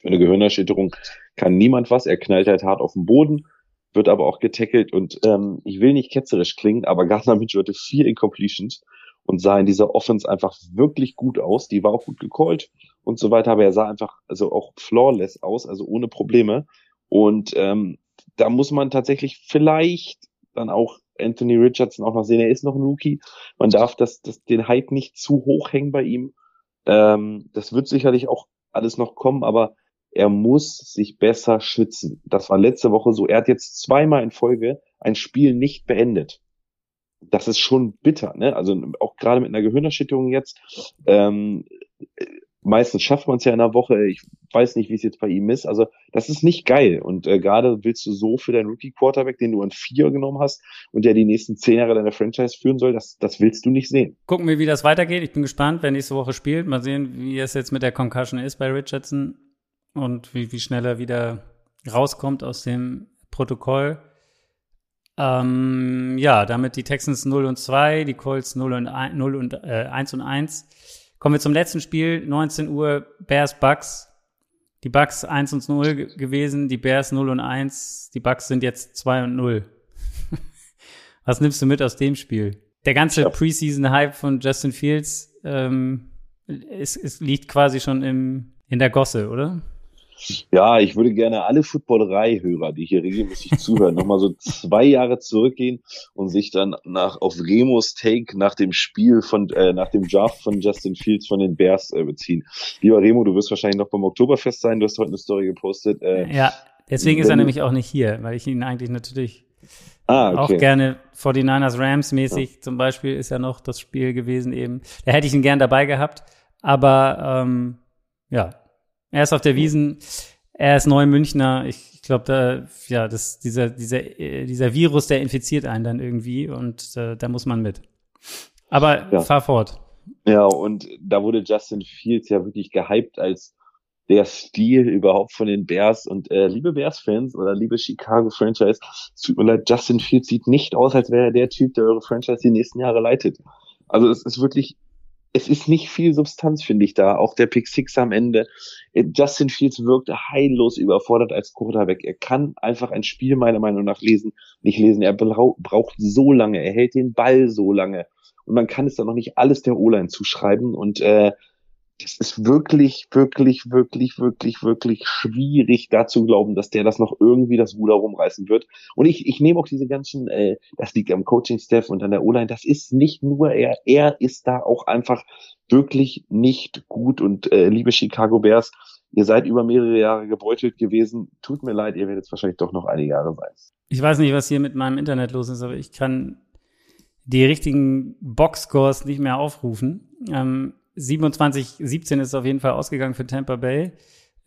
Für eine Gehirnerschütterung kann niemand was, er knallt halt hart auf den Boden, wird aber auch getackelt und ähm, ich will nicht ketzerisch klingen, aber Gardner Mitchell hatte vier Incompletions und sah in dieser Offense einfach wirklich gut aus. Die war auch gut gecallt und so weiter, aber er sah einfach also auch flawless aus, also ohne Probleme. Und ähm, da muss man tatsächlich vielleicht dann auch Anthony Richardson auch noch sehen. Er ist noch ein Rookie. Man darf das, das den Hype nicht zu hoch hängen bei ihm. Ähm, das wird sicherlich auch alles noch kommen, aber er muss sich besser schützen. Das war letzte Woche so. Er hat jetzt zweimal in Folge ein Spiel nicht beendet. das ist schon bitter, ne? Also auch gerade mit einer Gehirnerschütterung jetzt. Ähm, meistens schafft man es ja in einer Woche. Ich weiß nicht, wie es jetzt bei ihm ist. Also das ist nicht geil. Und äh, gerade willst du so für deinen Rookie-Quarterback, den du an vier genommen hast und der die nächsten zehn Jahre deiner Franchise führen soll, das, das willst du nicht sehen. Gucken wir, wie das weitergeht. Ich bin gespannt, wer nächste Woche spielt. Mal sehen, wie es jetzt mit der Concussion ist bei Richardson und wie, wie schnell er wieder rauskommt aus dem Protokoll. Ähm, ja, damit die Texans 0 und 2, die Colts 0 und 1, 0 und, äh, 1 und 1. Kommen wir zum letzten Spiel, 19 Uhr, Bears Bucks. Die Bucks 1 und 0 gewesen, die Bears 0 und 1, die Bucks sind jetzt 2 und 0. Was nimmst du mit aus dem Spiel? Der ganze ja. Preseason-Hype von Justin Fields ähm, es, es liegt quasi schon im, in der Gosse, oder? Ja, ich würde gerne alle Footballerei-Hörer, die hier regelmäßig zuhören, nochmal so zwei Jahre zurückgehen und sich dann nach auf Remos Take nach dem Spiel von, äh, nach dem Draft von Justin Fields von den Bears äh, beziehen. Lieber Remo, du wirst wahrscheinlich noch beim Oktoberfest sein. Du hast heute eine Story gepostet. Äh, ja, deswegen ist er nämlich auch nicht hier, weil ich ihn eigentlich natürlich Ah, okay. Auch gerne 49ers Rams mäßig ja. zum Beispiel ist ja noch das Spiel gewesen eben. Da hätte ich ihn gern dabei gehabt. Aber ähm, ja, er ist auf der Wiesen, er ist Neumünchner. Ich, ich glaube, da, ja, das, dieser, dieser, dieser Virus, der infiziert einen dann irgendwie und äh, da muss man mit. Aber ja. fahr fort. Ja, und da wurde Justin Fields ja wirklich gehypt als der Stil überhaupt von den Bears. Und äh, liebe Bears-Fans oder liebe Chicago-Franchise, es tut mir leid, Justin Fields sieht nicht aus, als wäre er der Typ, der eure Franchise die nächsten Jahre leitet. Also es ist wirklich es ist nicht viel Substanz, finde ich da. Auch der Pick Six am Ende. Justin Fields wirkte heillos überfordert als Quarterback. Er kann einfach ein Spiel meiner Meinung nach lesen, nicht lesen. Er braucht so lange. Er hält den Ball so lange. Und man kann es dann noch nicht alles der O-Line zuschreiben. Und äh, das ist wirklich, wirklich, wirklich, wirklich, wirklich schwierig, da zu glauben, dass der das noch irgendwie das Ruder rumreißen wird. Und ich, ich nehme auch diese ganzen, äh, das liegt am Coaching-Staff und an der O-Line, das ist nicht nur er, er ist da auch einfach wirklich nicht gut. Und äh, liebe Chicago Bears, ihr seid über mehrere Jahre gebeutelt gewesen. Tut mir leid, ihr werdet es wahrscheinlich doch noch einige Jahre sein. Ich weiß nicht, was hier mit meinem Internet los ist, aber ich kann die richtigen Boxscores nicht mehr aufrufen. Ähm, 27, 17 ist auf jeden Fall ausgegangen für Tampa Bay.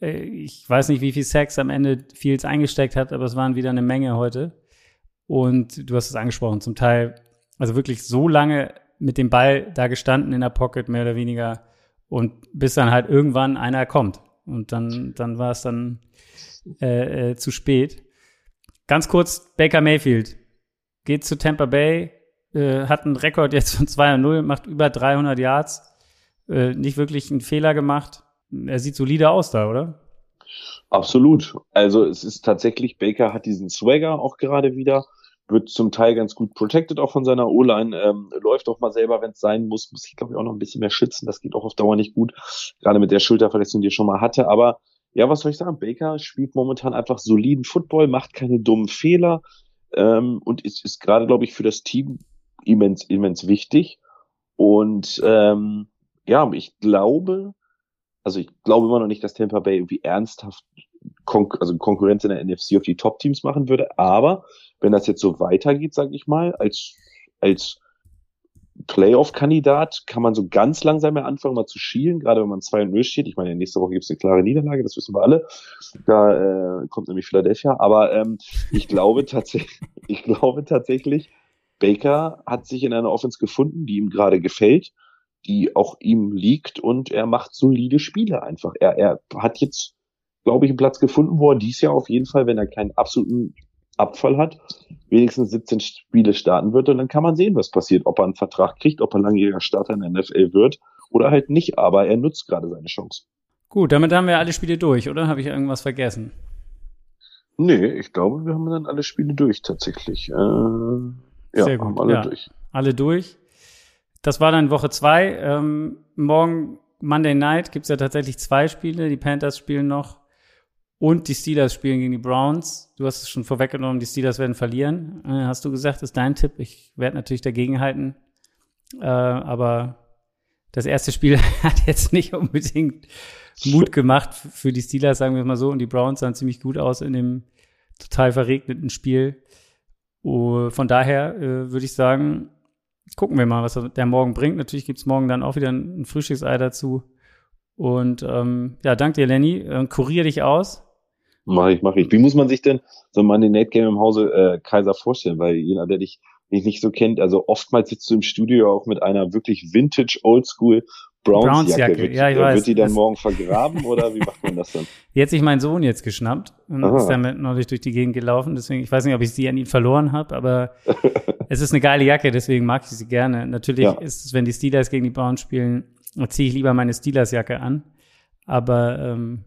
Äh, ich weiß nicht, wie viel Sex am Ende Fields eingesteckt hat, aber es waren wieder eine Menge heute. Und du hast es angesprochen, zum Teil, also wirklich so lange mit dem Ball da gestanden in der Pocket, mehr oder weniger, und bis dann halt irgendwann einer kommt. Und dann, dann war es dann äh, äh, zu spät. Ganz kurz, Baker Mayfield geht zu Tampa Bay, äh, hat einen Rekord jetzt von 2-0, macht über 300 Yards äh, nicht wirklich einen Fehler gemacht. Er sieht solide aus da, oder? Absolut. Also es ist tatsächlich, Baker hat diesen Swagger auch gerade wieder, wird zum Teil ganz gut protected auch von seiner O-Line, ähm, läuft auch mal selber, wenn es sein muss, muss ich glaube ich auch noch ein bisschen mehr schützen, das geht auch auf Dauer nicht gut, gerade mit der Schulterverletzung, die er schon mal hatte, aber ja, was soll ich sagen, Baker spielt momentan einfach soliden Football, macht keine dummen Fehler ähm, und ist, ist gerade, glaube ich, für das Team immens, immens wichtig und ähm, ja, ich glaube, also ich glaube immer noch nicht, dass Tampa Bay irgendwie ernsthaft Kon also Konkurrenz in der NFC auf die Top-Teams machen würde. Aber wenn das jetzt so weitergeht, sage ich mal, als, als Playoff-Kandidat kann man so ganz langsam mehr anfangen, mal zu schielen, gerade wenn man 2 0 steht. Ich meine, nächste Woche gibt es eine klare Niederlage, das wissen wir alle. Da äh, kommt nämlich Philadelphia. Aber ähm, ich glaube tatsächlich, ich glaube tatsächlich, Baker hat sich in einer Offense gefunden, die ihm gerade gefällt die auch ihm liegt und er macht solide Spiele einfach. Er, er hat jetzt, glaube ich, einen Platz gefunden, wo er dies Jahr auf jeden Fall, wenn er keinen absoluten Abfall hat, wenigstens 17 Spiele starten wird und dann kann man sehen, was passiert, ob er einen Vertrag kriegt, ob er langjähriger Starter in der NFL wird oder halt nicht, aber er nutzt gerade seine Chance. Gut, damit haben wir alle Spiele durch, oder? Habe ich irgendwas vergessen? Nee, ich glaube, wir haben dann alle Spiele durch tatsächlich. Äh, ja, Sehr gut. haben alle ja. durch. Alle durch. Das war dann Woche zwei. Ähm, morgen Monday Night gibt's ja tatsächlich zwei Spiele. Die Panthers spielen noch und die Steelers spielen gegen die Browns. Du hast es schon vorweggenommen, die Steelers werden verlieren. Äh, hast du gesagt, ist dein Tipp. Ich werde natürlich dagegen halten. Äh, aber das erste Spiel hat jetzt nicht unbedingt Mut gemacht für die Steelers, sagen wir mal so. Und die Browns sahen ziemlich gut aus in dem total verregneten Spiel. Uh, von daher äh, würde ich sagen, gucken wir mal, was der morgen bringt. Natürlich gibt es morgen dann auch wieder ein Frühstücksei dazu. Und ähm, ja, danke dir, Lenny. Äh, kurier dich aus. Mach ich, mach ich. Wie muss man sich denn so mal den Nate Game im Hause äh, Kaiser vorstellen? Weil jeder, der dich dich nicht so kennt, also oftmals sitzt du im Studio auch mit einer wirklich Vintage Oldschool Browns, Browns Jacke. Wird, ja, ich äh, weiß. Wird die dann morgen vergraben oder wie macht man das dann? Die hat sich mein Sohn jetzt geschnappt und Aha. ist damit neulich durch die Gegend gelaufen. Deswegen, ich weiß nicht, ob ich sie an ihn verloren habe, aber es ist eine geile Jacke, deswegen mag ich sie gerne. Natürlich ja. ist es, wenn die Steelers gegen die Browns spielen, ziehe ich lieber meine Steelers-Jacke an. Aber ähm,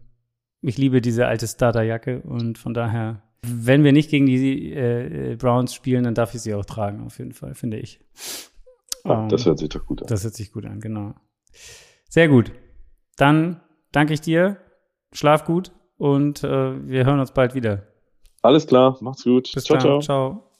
ich liebe diese alte Starter-Jacke und von daher, wenn wir nicht gegen die äh, Browns spielen, dann darf ich sie auch tragen, auf jeden Fall, finde ich. Ah, um, das hört sich doch gut an. Das hört sich gut an, genau. Sehr gut. Dann danke ich dir, schlaf gut und äh, wir hören uns bald wieder. Alles klar, macht's gut. Bis ciao, dann. ciao. ciao.